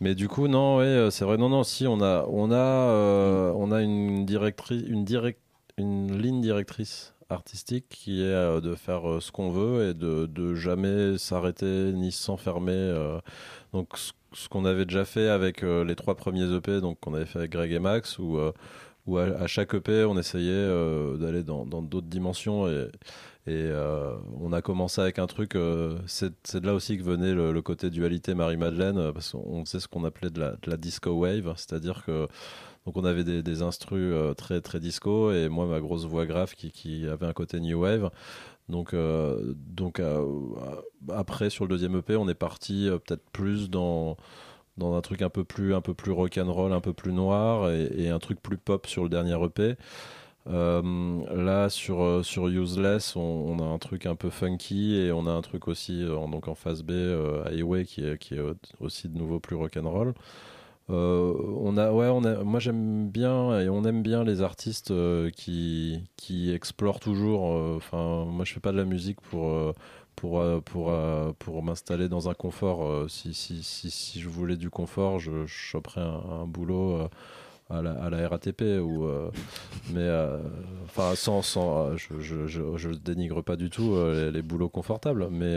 mais du coup, non, ouais, euh, c'est vrai. Non, non, si on a, on a, euh, on a une directrice, une direct, une ligne directrice artistique qui est euh, de faire ce qu'on veut et de, de jamais s'arrêter ni s'enfermer. donc, ce, qu'on avait déjà fait avec les trois premiers EP, donc qu'on avait fait avec Greg et Max, où, où à, à chaque EP, on essayait d'aller dans d'autres dimensions et, et euh, on a commencé avec un truc, euh, c'est de là aussi que venait le, côté dualité Marie-Madeleine, euh, parce qu'on sait ce qu'on appelait de la, disco wave, c'est-à-dire que donc on avait des, des instrus très très disco et moi ma grosse voix grave qui, avait un côté new wave. Donc, après sur le deuxième EP, on est parti peut-être plus dans dans un truc un peu plus un peu plus rock and roll, un peu plus noir et un truc plus pop sur le dernier EP. Euh, là sur euh, sur Useless, on, a un truc un peu funky et on a un truc aussi euh, en, donc en phase B Highway qui est qui est aussi de nouveau plus rock and roll. Euh, on a, ouais, on a, moi j'aime bien et on aime bien les artistes qui, qui explorent toujours. Enfin, moi je fais pas de la musique pour pour pour pour m'installer dans un confort. si, si, si, si je voulais du confort, je, je choperais un boulot. À la, à la RATP ou euh, mais euh, enfin sans sans je, je, je, je dénigre pas du tout euh, les, les boulots confortables mais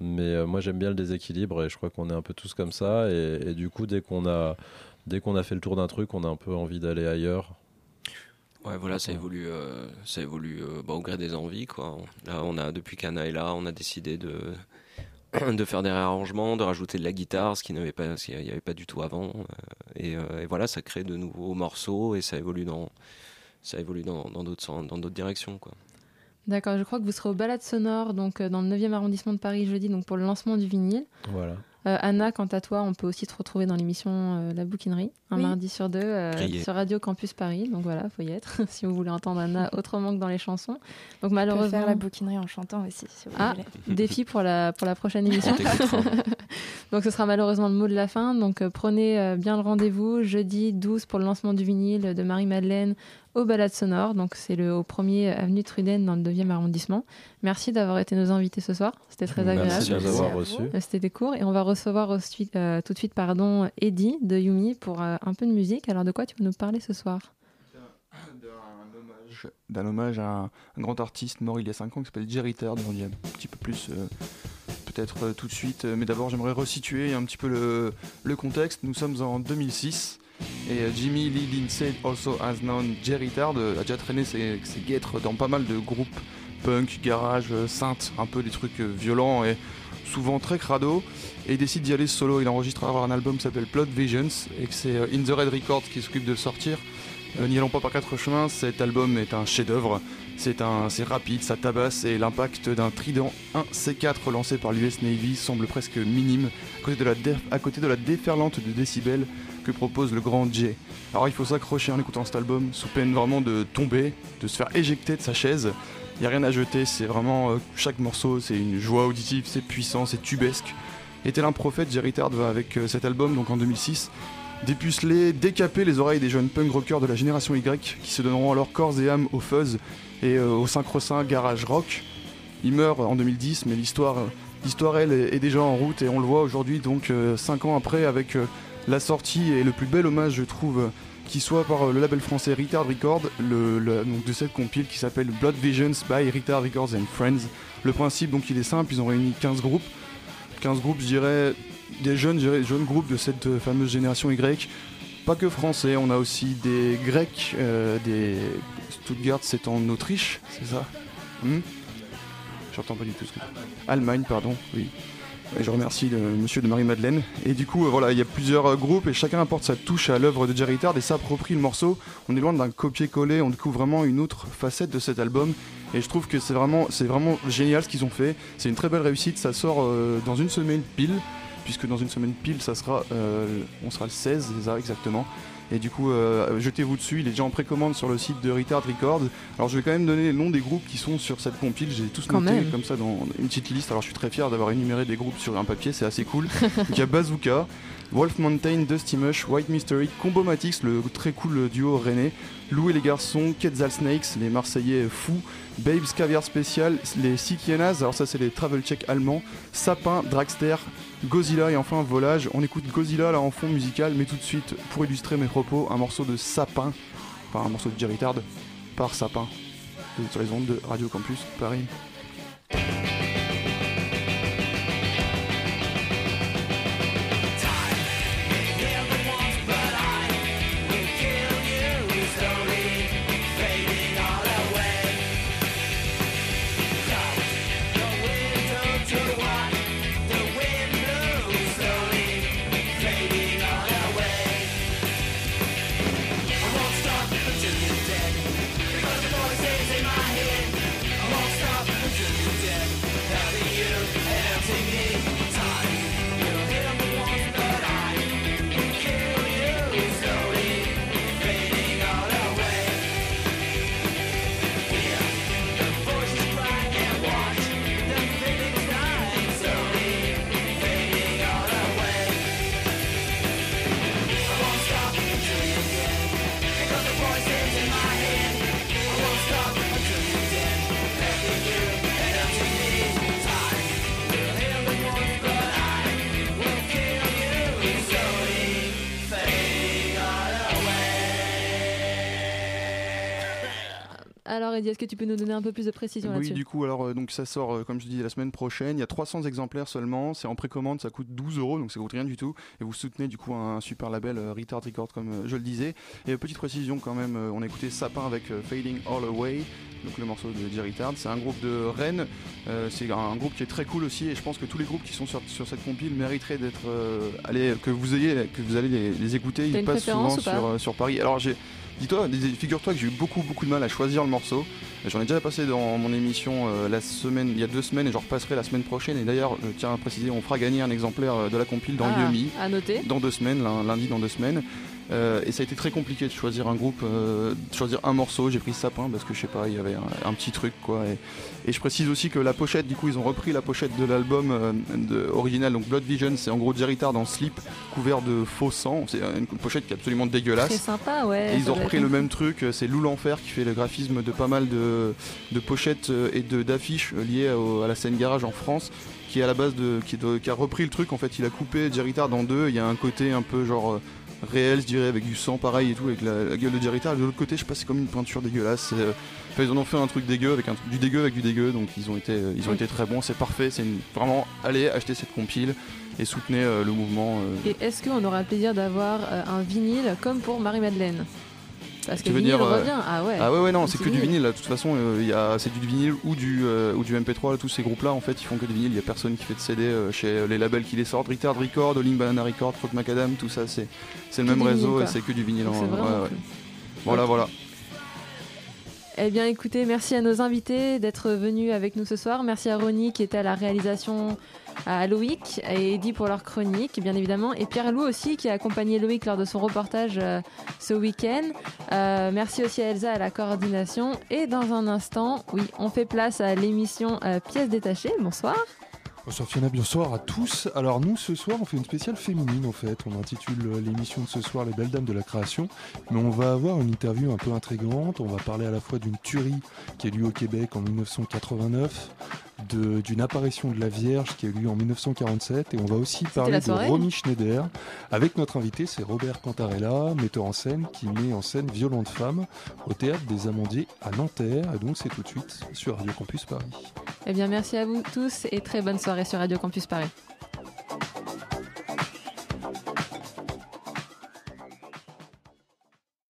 mais moi j'aime bien le déséquilibre et je crois qu'on est un peu tous comme ça. Et, et du coup dès qu'on a dès qu'on a fait le tour d'un truc on a un peu envie d'aller ailleurs. Ouais, voilà, ça évolue, ça évolue bah, au gré des envies, quoi. Là, on a depuis qu'Anna est là, on a décidé de <clears throat> de faire des réarrangements, de rajouter de la guitare, ce qui n'avait pas, ce qu'il n'y avait pas du tout avant. euh, et, euh, et voilà, ça crée de nouveaux morceaux et ça évolue dans, ça évolue dans dans d'autres sens- dans d'autres directions, quoi. D'accord, je crois que vous serez au Balade Sonore, donc euh, dans le 9e arrondissement de Paris jeudi, donc pour le lancement du vinyle. voilà Anna, quant à toi, on peut aussi te retrouver dans l'émission euh, La Bouquinerie, un Oui. mardi sur deux, euh, sur Radio Campus Paris. Donc voilà, faut y être <laughs> si vous voulez entendre Anna <laughs> autrement que dans les chansons. Donc On peut malheureusement, faire la bouquinerie en chantant aussi, si vous ah, voulez. <laughs> défi pour la, pour la prochaine émission. Donc ce sera malheureusement le mot de la fin. Donc euh, prenez euh, bien le rendez-vous jeudi 12 pour le lancement du vinyle de Marie-Madeleine au Balade Sonore. Donc c'est le au 1er avenue Truden dans le 9e arrondissement. Merci d'avoir été nos invités ce soir. C'était très agréable. merci de nous avoir reçus Euh, C'était des cours et on va recevoir euh, tout de suite pardon, Eddie de Yumi pour euh, un peu de musique. Alors de quoi tu vas nous parler ce soir? D'un hommage, à un, un grand artiste mort il y a 5 ans qui s'appelle Jerry Tard, dont on dit un petit peu plus euh, peut-être euh, tout de suite. Euh, Mais d'abord, j'aimerais resituer un petit peu le, le contexte. Nous sommes en 2006 et euh, Jimmy Lee Lindsay, also as known Jerry Tard, euh, a déjà traîné ses, ses guêtres dans pas mal de groupes punk, garage, euh, synth, un peu des trucs violents et souvent très crado. Et il décide d'y aller solo. Il enregistre alors un album qui s'appelle Plot Visions et que c'est In the Red Records qui s'occupe de le sortir. N'y allons pas par quatre chemins, cet album est un chef-d'œuvre. C'est rapide, ça tabasse et l'impact d'un Trident 1 C4 lancé par l'US Navy semble presque minime à côté de la, à côté de la déferlante de décibels propose le grand J. Alors il faut s'accrocher en écoutant cet album sous peine vraiment de tomber, de se faire éjecter de sa chaise. Il n'y a rien à jeter, c'est vraiment euh, chaque morceau, c'est une joie auditive, c'est puissant, c'est tubesque. Et tel un prophète, Jerry Tard va avec euh, cet album, donc en 2006, dépuceler, décaper les oreilles des jeunes punk rockers de la génération Y qui se donneront alors corps et âme au fuzz et euh, au synchro-saint garage rock. Il meurt en 2010, mais l'histoire, l'histoire elle, est déjà en route et on le voit aujourd'hui, donc 5 ans après, avec la sortie et le plus bel hommage, je trouve, qui soit par le label français Retard Record, le, le- donc de cette compile qui s'appelle Blood Visions by Retard Records and Friends. Le principe, donc, il est simple, ils ont réuni 15 groupes. 15 groupes, je dirais, des jeunes, dirais, jeunes groupes de cette euh, fameuse génération Y, pas que français, on a aussi des Grecs, euh, des Stuttgart, c'est en Autriche, c'est ça? Hmm? J'entends pas du tout ce que. Allemagne, pardon, oui. Je remercie le monsieur de Marie-Madeleine. Et du coup, euh, voilà, il y a plusieurs euh, groupes et chacun apporte sa touche à l'œuvre de Jerry Tard et s'approprie le morceau. On est loin d'un copier-coller, on découvre vraiment une autre facette de cet album. Et je trouve que c'est vraiment, génial ce qu'ils ont fait. C'est une très belle réussite. Ça sort euh, dans une semaine pile, puisque dans une semaine pile, ça sera, on sera le 16, c'est ça exactement. Et du coup, euh, jetez-vous dessus. Il est déjà en précommande sur le site de Retard Records. Alors, je vais quand même donner les noms des groupes qui sont sur cette compile. J'ai tous Quand noté même. comme ça dans une petite liste. Alors, je suis très fier d'avoir énuméré des groupes sur un papier. C'est assez cool. <laughs> Il y a Bazooka, Wolf Mountain, Dusty Mush, White Mystery, Combo Matix, le très cool duo René, Lou et les garçons, Quetzal Snakes, les Marseillais fous, Babes Caviar Spécial, les Sikienas, alors ça c'est les travel check allemands, Sapin, Dragster, Godzilla et enfin Volage. On écoute Godzilla là en fond musical, mais tout de suite, pour illustrer mes propos, un morceau de Sapin, enfin un morceau de Jerry Tard, par Sapin, sur ondes de Radio Campus Paris. Alors, Eddie, est-ce que tu peux nous donner un peu plus de précision Oui, là-dessus? du coup, alors euh, donc ça sort, euh, comme je dis, la semaine prochaine. Il y a 300 exemplaires seulement. C'est en précommande, ça coûte 12 euros, donc ça coûte rien du tout. Et vous soutenez du coup un super label euh, Retard Record, comme je le disais. Et petite précision quand même, on a écouté Sapin avec Fading All Away. Donc le morceau de Jerry Tard, c'est un groupe de Rennes, Euh, c'est un groupe qui est très cool aussi et je pense que tous les groupes qui sont sur, sur cette compile mériteraient d'être, euh, allez, que vous ayez, que vous allez les, les écouter. Ils passent souvent sur, sur Paris. Alors j'ai, dis-toi, dis- figure-toi que j'ai eu beaucoup beaucoup de mal à choisir le morceau. J'en ai déjà passé dans mon émission euh, la semaine, il y a deux semaines et j'en repasserai la semaine prochaine. Et d'ailleurs, je tiens à préciser, on fera gagner un exemplaire euh, de la compile dans Ah, Yumi à noter. dans deux semaines, lun- lundi dans deux semaines. Euh, et ça a été très compliqué de choisir un groupe, euh, de choisir un morceau. J'ai pris Sapin parce que je sais pas, il y avait un, un petit truc quoi. Et, et je précise aussi que la pochette, du coup, ils ont repris la pochette de l'album euh, original, donc Blood Vision. C'est en gros Jerry Tard en slip couvert de faux sang. C'est une pochette qui est absolument dégueulasse. Très sympa, ouais. Et ils ont repris le même truc, c'est Lou l'Enfer qui fait le graphisme de pas mal de, de pochettes et de- d'affiches liées à la scène garage en France, qui est à la base de qui, de- qui a repris le truc. En fait, il a coupé Jerry Tard en deux. Il y a un côté un peu genre réel, je dirais, avec du sang pareil et tout, avec la, la gueule de. Et de l'autre côté, je sais pas, c'est comme une peinture dégueulasse. Euh, enfin, ils en ont fait un truc dégueu avec un, du dégueu avec du dégueu, donc ils ont été, euh, ils ont Oui. été très bons. C'est parfait. C'est une- vraiment allez acheter cette compile et soutenez euh, le mouvement. Et est-ce qu'on aura le plaisir d'avoir un vinyle comme pour Marie-Madeleine? Parce Tu veux dire, euh, revient. Ah ouais. Ah ouais ouais non c'est que du vinyle là. de toute façon euh, il y a c'est du vinyle ou du euh, ou du MP3 là, tous ces groupes là en fait ils font que du vinyle il y a personne qui fait de CD euh, chez euh, les labels qui les sortent Retard Record, Oling Banana Record, Croc Macadam tout ça c'est c'est le même réseau vinyle, et c'est que du vinyle en- ouais. Voilà voilà. Eh bien, écoutez, merci à nos invités d'être venus avec nous ce soir. Merci à Ronnie qui était à la réalisation, à Loïc et Eddy pour leur chronique, bien évidemment, et Pierre-Loup aussi qui a accompagné Loïc lors de son reportage euh, ce week-end. Euh, merci aussi à Elsa à la coordination. Et dans un instant, oui, on fait place à l'émission euh, Pièces détachées. Bonsoir. Bonsoir Fiona, bonsoir à tous. Alors nous ce soir on fait une spéciale féminine en fait. On intitule l'émission de ce soir Les belles dames de la création. Mais on va avoir une interview un peu intrigante. On va parler à la fois d'une tuerie qui a lieu au Québec en 1989, de- d'une apparition de la Vierge qui a eu lieu en 1947 et on va aussi parler de Romy Schneider avec notre invité c'est Robert Cantarella, metteur en scène qui met en scène Violente Femme au théâtre des Amandiers à Nanterre et donc c'est tout de suite sur Radio Campus Paris. Eh bien, merci à vous tous et très bonne soirée sur Radio Campus Paris.